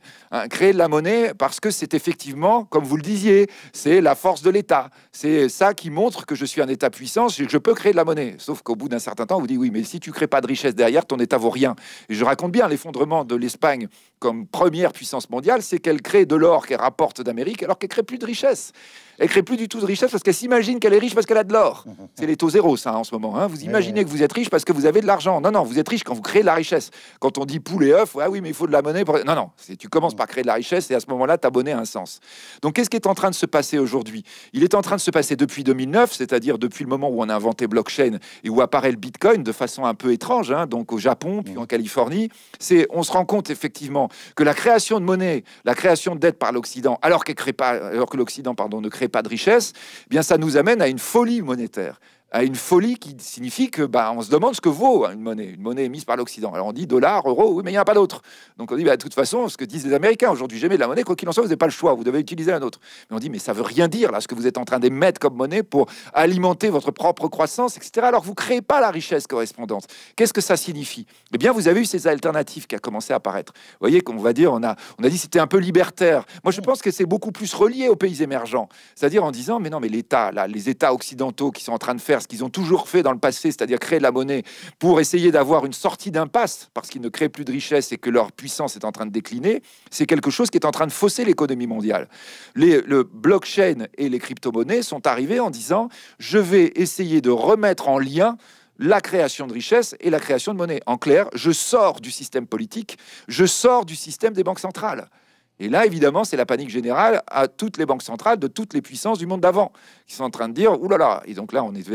créer de la monnaie parce que c'est effectivement, comme vous le disiez, c'est la force de l'État. C'est ça qui montre que je suis un État puissant, que je peux créer de la monnaie. Sauf qu'au bout d'un certain temps, on vous dit oui, mais si tu crées pas de richesse derrière, ton État vaut rien. Et je raconte bien l'effondrement de l'Espagne comme première puissance mondiale, c'est qu'elle crée de l'or qu'elle rapporte d'Amérique, alors qu'elle crée plus de richesse elle crée plus du tout de richesse parce qu'elle s'imagine qu'elle est riche parce qu'elle a de l'or. C'est les taux zéro, ça, en ce moment. Hein. Vous imaginez que vous êtes riche parce que vous avez de l'argent. Non, non, vous êtes riche quand vous créez de la richesse. Quand on dit poule et œuf, ah oui, mais il faut de la monnaie. Pour... Non, non, tu commences par créer de la richesse et à ce moment-là, ta monnaie a un sens. Donc, qu'est-ce qui est en train de se passer aujourd'hui? Il est en train de se passer depuis 2009, c'est-à-dire depuis le moment où on a inventé blockchain et où apparaît le bitcoin de façon un peu étrange, hein, donc au Japon, puis en Californie. C'est, on se rend compte effectivement que la création de monnaie, la création de dette par l'Occident, alors, pas, alors que l'Occident pardon, ne crée pas de richesse, eh bien ça nous amène à une folie monétaire à une folie qui signifie que bah, on se demande ce que vaut une monnaie, une monnaie émise par l'Occident. Alors on dit dollar, euro, oui, mais il n'y en a pas d'autre. Donc on dit, bah, de toute façon, ce que disent les Américains aujourd'hui, j'aimais de la monnaie, quoi qu'il en soit, vous n'avez pas le choix, vous devez utiliser un autre. Mais on dit, mais ça veut rien dire là, ce que vous êtes en train d'émettre comme monnaie pour alimenter votre propre croissance, etc. Alors vous créez pas la richesse correspondante. Qu'est-ce que ça signifie? Eh bien, vous avez eu ces alternatives qui a commencé à apparaître. Vous voyez, qu'on va dire, on a, on a dit c'était un peu libertaire. Moi, je pense que c'est beaucoup plus relié aux pays émergents. C'est-à-dire en disant, mais non, mais l'État, là, les États occidentaux qui sont en train de faire qu'ils ont toujours fait dans le passé, c'est-à-dire créer de la monnaie pour essayer d'avoir une sortie d'impasse, parce qu'ils ne créent plus de richesse et que leur puissance est en train de décliner, c'est quelque chose qui est en train de fausser l'économie mondiale. Les, le blockchain et les crypto-monnaies sont arrivés en disant, je vais essayer de remettre en lien la création de richesse et la création de monnaie. En clair, je sors du système politique, je sors du système des banques centrales. Et là, évidemment, c'est la panique générale à toutes les banques centrales de toutes les puissances du monde d'avant qui sont en train de dire Ouh là là Et donc là, on est,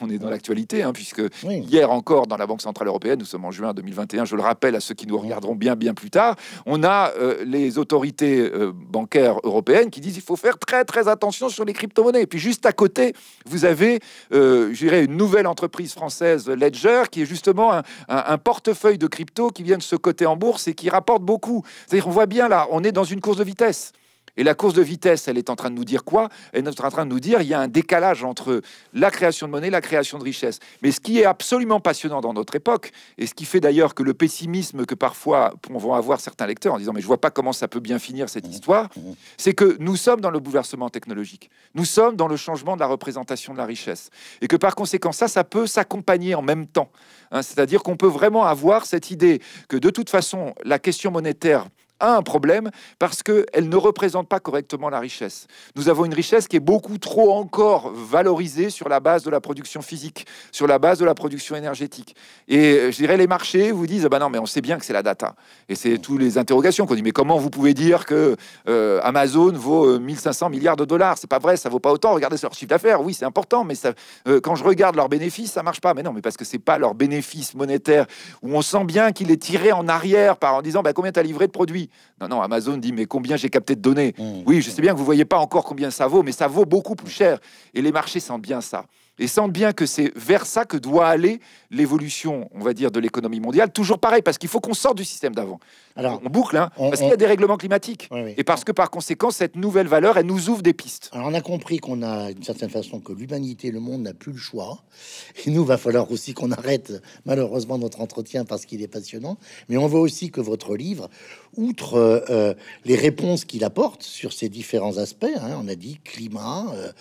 on est dans l'actualité, hein, puisque hier encore, dans la Banque Centrale Européenne, nous sommes en juin 2021, je le rappelle à ceux qui nous regarderont bien, bien plus tard, on a euh, les autorités euh, bancaires européennes qui disent Il faut faire très, très attention sur les crypto-monnaies. Et puis juste à côté, vous avez, euh, je dirais, une nouvelle entreprise française, Ledger, qui est justement un, un portefeuille de crypto qui vient de se coter en bourse et qui rapporte beaucoup. C'est-à-dire, on voit bien là, on est dans une course de vitesse. Et la course de vitesse, elle est en train de nous dire quoi? Elle est en train de nous dire il y a un décalage entre la création de monnaie et la création de richesse. Mais ce qui est absolument passionnant dans notre époque, et ce qui fait d'ailleurs que le pessimisme que parfois vont avoir certains lecteurs en disant mais je vois pas comment ça peut bien finir cette mmh. histoire, mmh. c'est que nous sommes dans le bouleversement technologique. Nous sommes dans le changement de la représentation de la richesse. Et que par conséquent, ça, ça peut s'accompagner en même temps. Hein. C'est-à-dire qu'on peut vraiment avoir cette idée que de toute façon, la question monétaire a un problème parce qu'elle ne représente pas correctement la richesse. Nous avons une richesse qui est beaucoup trop encore valorisée sur la base de la production physique, sur la base de la production énergétique. Et je dirais, les marchés vous disent, bah non, mais on sait bien que c'est la data. Et c'est toutes les interrogations qu'on dit, mais comment vous pouvez dire que euh, Amazon vaut 1500 euh, milliards de dollars? C'est pas vrai, ça vaut pas autant. Regardez leur chiffre d'affaires, oui, c'est important, mais ça, euh, quand je regarde leurs bénéfices, ça marche pas. Mais non, mais parce que c'est pas leur bénéfice monétaire où on sent bien qu'il est tiré en arrière par en disant, bah, combien tu as livré de produits? Non, non, Amazon dit, mais combien j'ai capté de données mmh. Oui, je sais bien que vous voyez pas encore combien ça vaut, mais ça vaut beaucoup plus cher. Et les marchés sentent bien ça et sentent bien que c'est vers ça que doit aller l'évolution, on va dire, de l'économie mondiale. Toujours pareil, parce qu'il faut qu'on sorte du système d'avant. Alors, on boucle, hein, parce qu'il y a des règlements climatiques. Et parce que par conséquent, cette nouvelle valeur, elle nous ouvre des pistes. Alors, on a compris qu'on a, d'une certaine façon, que l'humanité, le monde n'a plus le choix. Et nous, va falloir aussi qu'on arrête, malheureusement, notre entretien parce qu'il est passionnant. Mais on voit aussi que votre livre, outre euh, euh, les réponses qu'il apporte sur ces différents aspects, hein, on a dit climat, euh,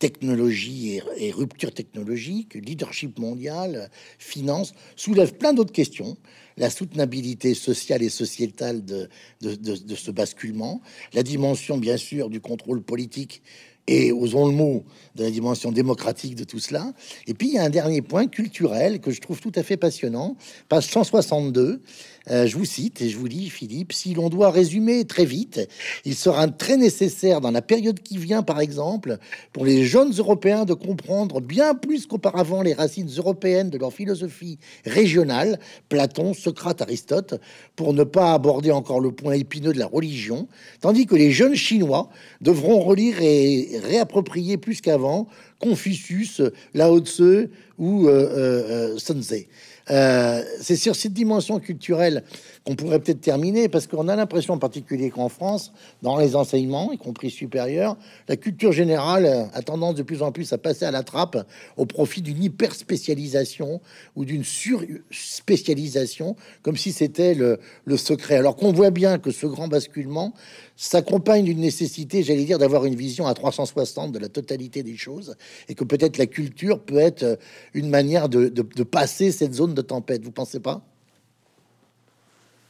technologie et, rupture technologique, leadership mondial, finance, soulève plein d'autres questions. La soutenabilité sociale et sociétale de, de, ce basculement, la dimension bien sûr du contrôle politique et osons le mot de la dimension démocratique de tout cela. Et puis il y a un dernier point culturel que je trouve tout à fait passionnant, page 162. Euh, je vous cite et je vous dis, Philippe, si l'on doit résumer très vite, il sera très nécessaire dans la période qui vient, par exemple, pour les jeunes Européens de comprendre bien plus qu'auparavant les racines européennes de leur philosophie régionale, Platon, Socrate, Aristote, pour ne pas aborder encore le point épineux de la religion, tandis que les jeunes Chinois devront relire et réapproprier plus qu'avant Confucius, Lao Tse ou euh, euh, Sun Tzu. Euh, c'est sur cette dimension culturelle qu'on pourrait peut-être terminer, parce qu'on a l'impression en particulier qu'en France, dans les enseignements, y compris supérieurs, la culture générale a tendance de plus en plus à passer à la trappe au profit d'une hyper-spécialisation ou d'une sur-spécialisation, comme si c'était le, le secret. Alors qu'on voit bien que ce grand basculement s'accompagne d'une nécessité, j'allais dire, d'avoir une vision à 360 de la totalité des choses, et que peut-être la culture peut être une manière de, de, passer cette zone de tempête. Vous pensez pas?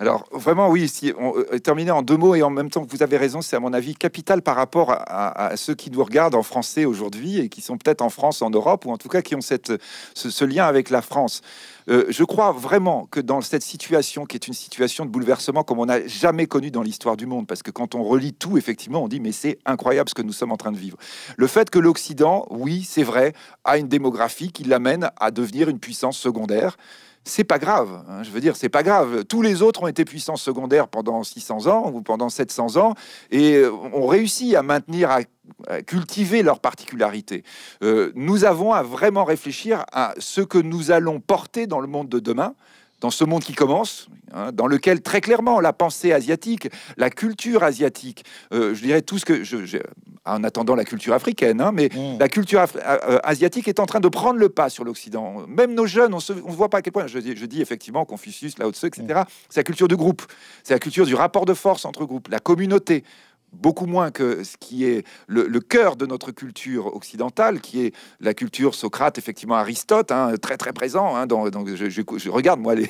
Alors vraiment oui, si on euh, terminer en deux mots et en même temps que vous avez raison, c'est à mon avis capital par rapport à, ceux qui nous regardent en français aujourd'hui et qui sont peut-être en France, en Europe ou en tout cas qui ont cette, ce lien avec la France. Euh, je crois vraiment que dans cette situation, qui est une situation de bouleversement comme on n'a jamais connu dans l'histoire du monde, parce que quand on relit tout, effectivement, on dit mais c'est incroyable ce que nous sommes en train de vivre. Le fait que l'Occident, oui, c'est vrai, a une démographie qui l'amène à devenir une puissance secondaire c'est pas grave. Hein, je veux dire, c'est pas grave. Tous les autres ont été puissance secondaire pendant 600 ans ou pendant 700 ans et ont réussi à maintenir, à à cultiver leurs particularités. Euh, nous avons à vraiment réfléchir à ce que nous allons porter dans le monde de demain dans ce monde qui commence, hein, dans lequel très clairement la pensée asiatique, la culture asiatique, euh, je dirais tout ce que, je, en attendant la culture africaine, hein, mais mmh. la culture euh, asiatique est en train de prendre le pas sur l'Occident. Même nos jeunes, on ne voit pas à quel point, je, je dis effectivement Confucius, Lao Tzu, etc., mmh. c'est la culture de groupe, c'est la culture du rapport de force entre groupes, la communauté beaucoup moins que ce qui est le, cœur de notre culture occidentale, qui est la culture Socrate, effectivement Aristote, hein, très très présent. Hein, dans, je, regarde moi les,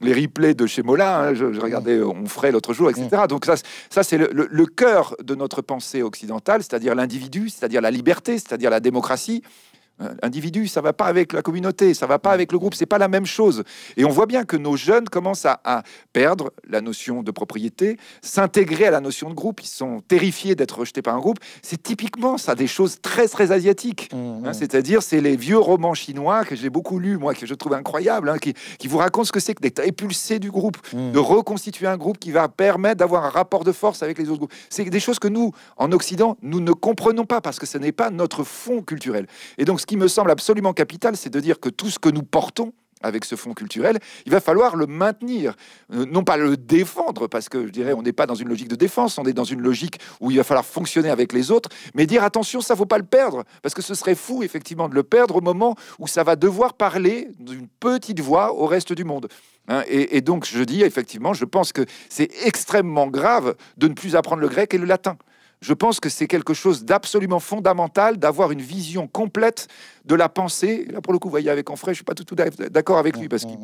les, replays de chez Mola, hein, je, regardais On ferait l'autre jour, etc. Donc ça, ça c'est le, le, cœur de notre pensée occidentale, c'est-à-dire l'individu, c'est-à-dire la liberté, c'est-à-dire la démocratie. Euh, individu, ça va pas avec la communauté, ça va pas avec le groupe, c'est pas la même chose. Et on voit bien que nos jeunes commencent à, perdre la notion de propriété, s'intégrer à la notion de groupe. Ils sont terrifiés d'être rejetés par un groupe. C'est typiquement ça des choses très très asiatiques. Mmh, hein, mmh. C'est-à-dire, c'est les vieux romans chinois que j'ai beaucoup lus, moi, que je trouve incroyables, hein, qui, vous racontent ce que c'est que d'être épulsé du groupe, mmh. de reconstituer un groupe qui va permettre d'avoir un rapport de force avec les autres groupes. C'est des choses que nous, en Occident, nous ne comprenons pas parce que ce n'est pas notre fond culturel. Et donc, ce qui me semble absolument capital, c'est de dire que tout ce que nous portons avec ce fonds culturel, il va falloir le maintenir, euh, non pas le défendre, parce que je dirais, on n'est pas dans une logique de défense, on est dans une logique où il va falloir fonctionner avec les autres, mais dire attention, ça ne faut pas le perdre, parce que ce serait fou effectivement de le perdre au moment où ça va devoir parler d'une petite voix au reste du monde. Hein. et, et, donc je dis effectivement, je pense que c'est extrêmement grave de ne plus apprendre le grec et le latin. Je pense que c'est quelque chose d'absolument fondamental d'avoir une vision complète de la pensée. Là, pour le coup, vous voyez, avec Onfray, je suis pas tout, tout d'accord avec lui parce qu'il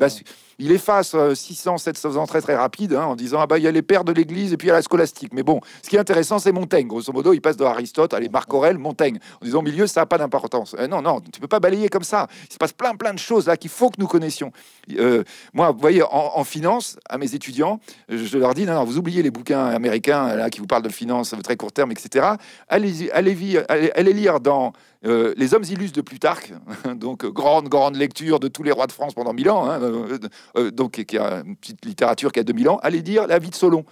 il efface 600, 700 ans très très rapide hein, en disant ah bah il y a les pères de l'Église et puis il y a la scolastique. Mais bon, ce qui est intéressant, c'est Montaigne. Grosso modo, il passe de Aristote, allez Marc Aurèle, Montaigne, en disant milieu ça n'a pas d'importance. Eh non, non, tu peux pas balayer comme ça. Il se passe plein plein de choses là qu'il faut que nous connaissions. Euh, moi, vous voyez, en, finance, à mes étudiants, je leur dis non, non, vous oubliez les bouquins américains là qui vous parlent de finance très court terme, etc. Allez, allez, allez, allez lire dans euh, les hommes illustres de Plutarque, (laughs) donc grande, grande lecture de tous les rois de France pendant mille ans, hein, euh, euh, donc qui a une petite littérature qui a 2000 ans, allez dire la vie de Solon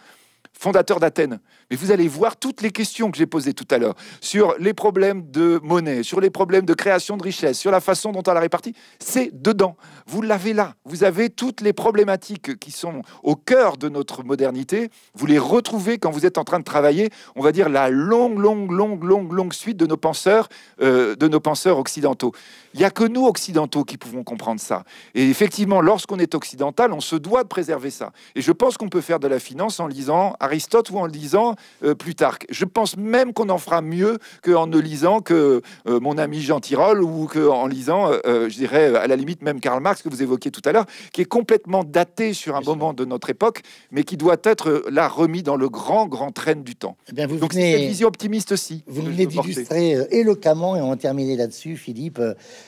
fondateur d'Athènes. Mais vous allez voir toutes les questions que j'ai posées tout à l'heure sur les problèmes de monnaie, sur les problèmes de création de richesse, sur la façon dont on la répartit. C'est dedans. Vous l'avez là. Vous avez toutes les problématiques qui sont au cœur de notre modernité. Vous les retrouvez quand vous êtes en train de travailler, on va dire, la longue, longue, longue, longue, longue suite de nos penseurs, euh, de nos penseurs occidentaux. Il n'y a que nous, occidentaux, qui pouvons comprendre ça. Et effectivement, lorsqu'on est occidental, on se doit de préserver ça. Et je pense qu'on peut faire de la finance en lisant Aristote ou en lisant euh, Plutarque. Je pense même qu'on en fera mieux qu'en ne lisant que euh, mon ami Jean Tirole ou qu'en lisant, je dirais, à la limite même Karl Marx, que vous évoquiez tout à l'heure, qui est complètement daté sur un moment de notre époque, mais qui doit être là remis dans le grand, grand train du temps. Eh bien, vous Donc c'est une vision optimiste aussi. Vous venez d'illustrer éloquemment, et on va terminer là-dessus, Philippe,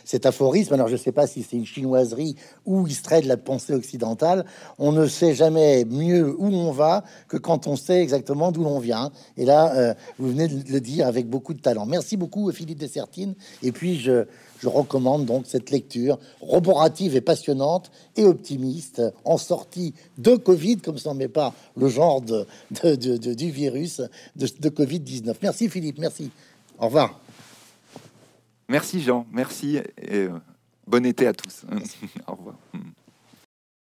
cet aphorisme. Alors, je ne sais pas si c'est une chinoiserie ou extrait de la pensée occidentale. On ne sait jamais mieux où on va que quand on sait exactement d'où l'on vient. Et là, euh, vous venez de le dire avec beaucoup de talent. Merci beaucoup, Philippe Dessertine. Et puis, je, je recommande donc cette lecture roborative et passionnante et optimiste en sortie de Covid, comme ça n'est pas le genre de, du virus de, de Covid-19. Merci, Philippe. Merci. Au revoir. Merci Jean, merci et euh, bon été à tous. (laughs) Au revoir.